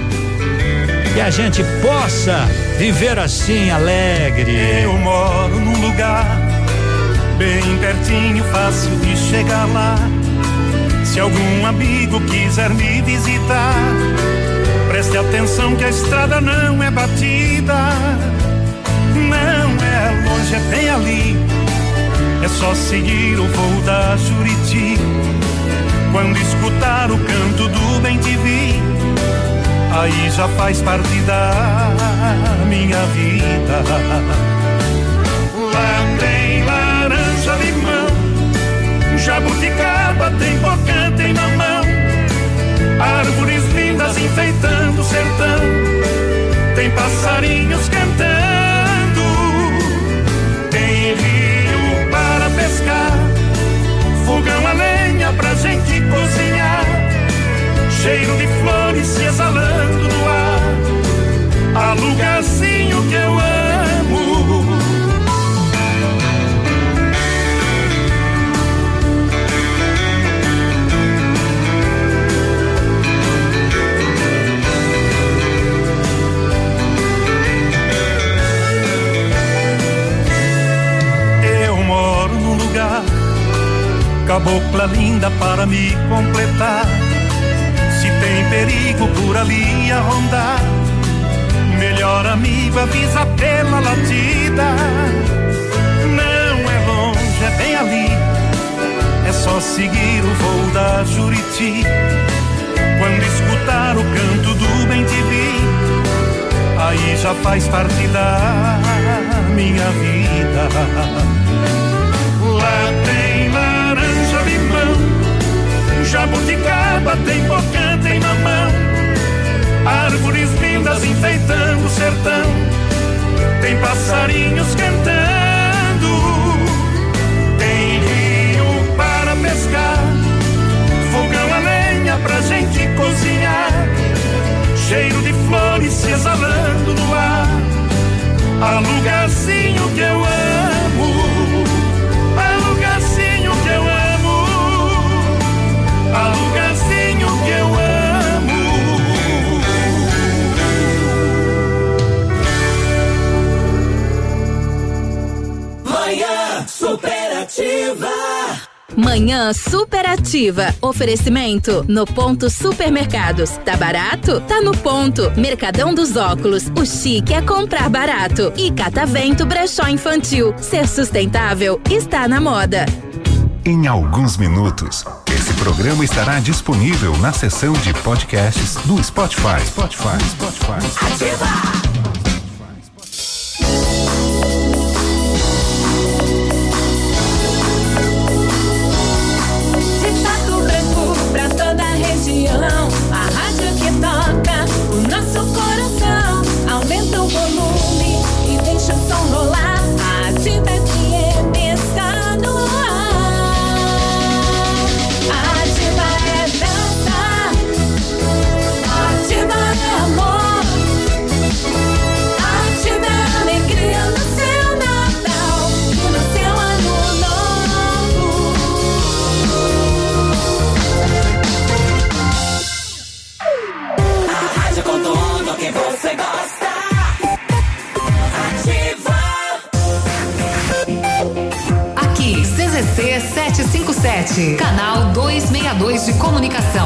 Que a gente possa viver assim alegre. Eu moro num lugar bem pertinho, fácil de chegar lá. Se algum amigo quiser me visitar, preste atenção que a estrada não é batida. Não é longe, é bem ali é só seguir o voo da Juriti. Quando escutar o canto do bem te vi, aí já faz parte da minha vida. Lá tem laranja, limão, jabuticaba, tem boca, tem mamão. Árvores lindas enfeitando o sertão, tem passarinhos cantando fogão a lenha pra gente cozinhar. Cheiro de flores se exalando no ar. Há lugarzinho que eu amo. Lugar cabocla linda para me completar. Se tem perigo por ali a rondar, melhor amigo avisa pela latida. Não é longe, é bem ali, é só seguir o voo da Juriti. Quando escutar o canto do bem aí já faz parte da minha vida. Lá tem laranja, limão, jabuticaba, tem boca, tem mamão, árvores lindas enfeitando o sertão, tem passarinhos cantando, tem rio para pescar, fogão a lenha pra gente cozinhar, cheiro de flores se exalando no ar, há lugarzinho que eu amo. A lugarzinho que eu amo. Manhã superativa. Manhã superativa. Oferecimento no ponto supermercados. Tá barato? Tá no ponto. Mercadão dos óculos. O chique é comprar barato. E Catavento Brechó Infantil. Ser sustentável está na moda. Em alguns minutos, programa estará disponível na seção de podcasts do Spotify. Spotify, Spotify. Ativa! Canal 262 de comunicação.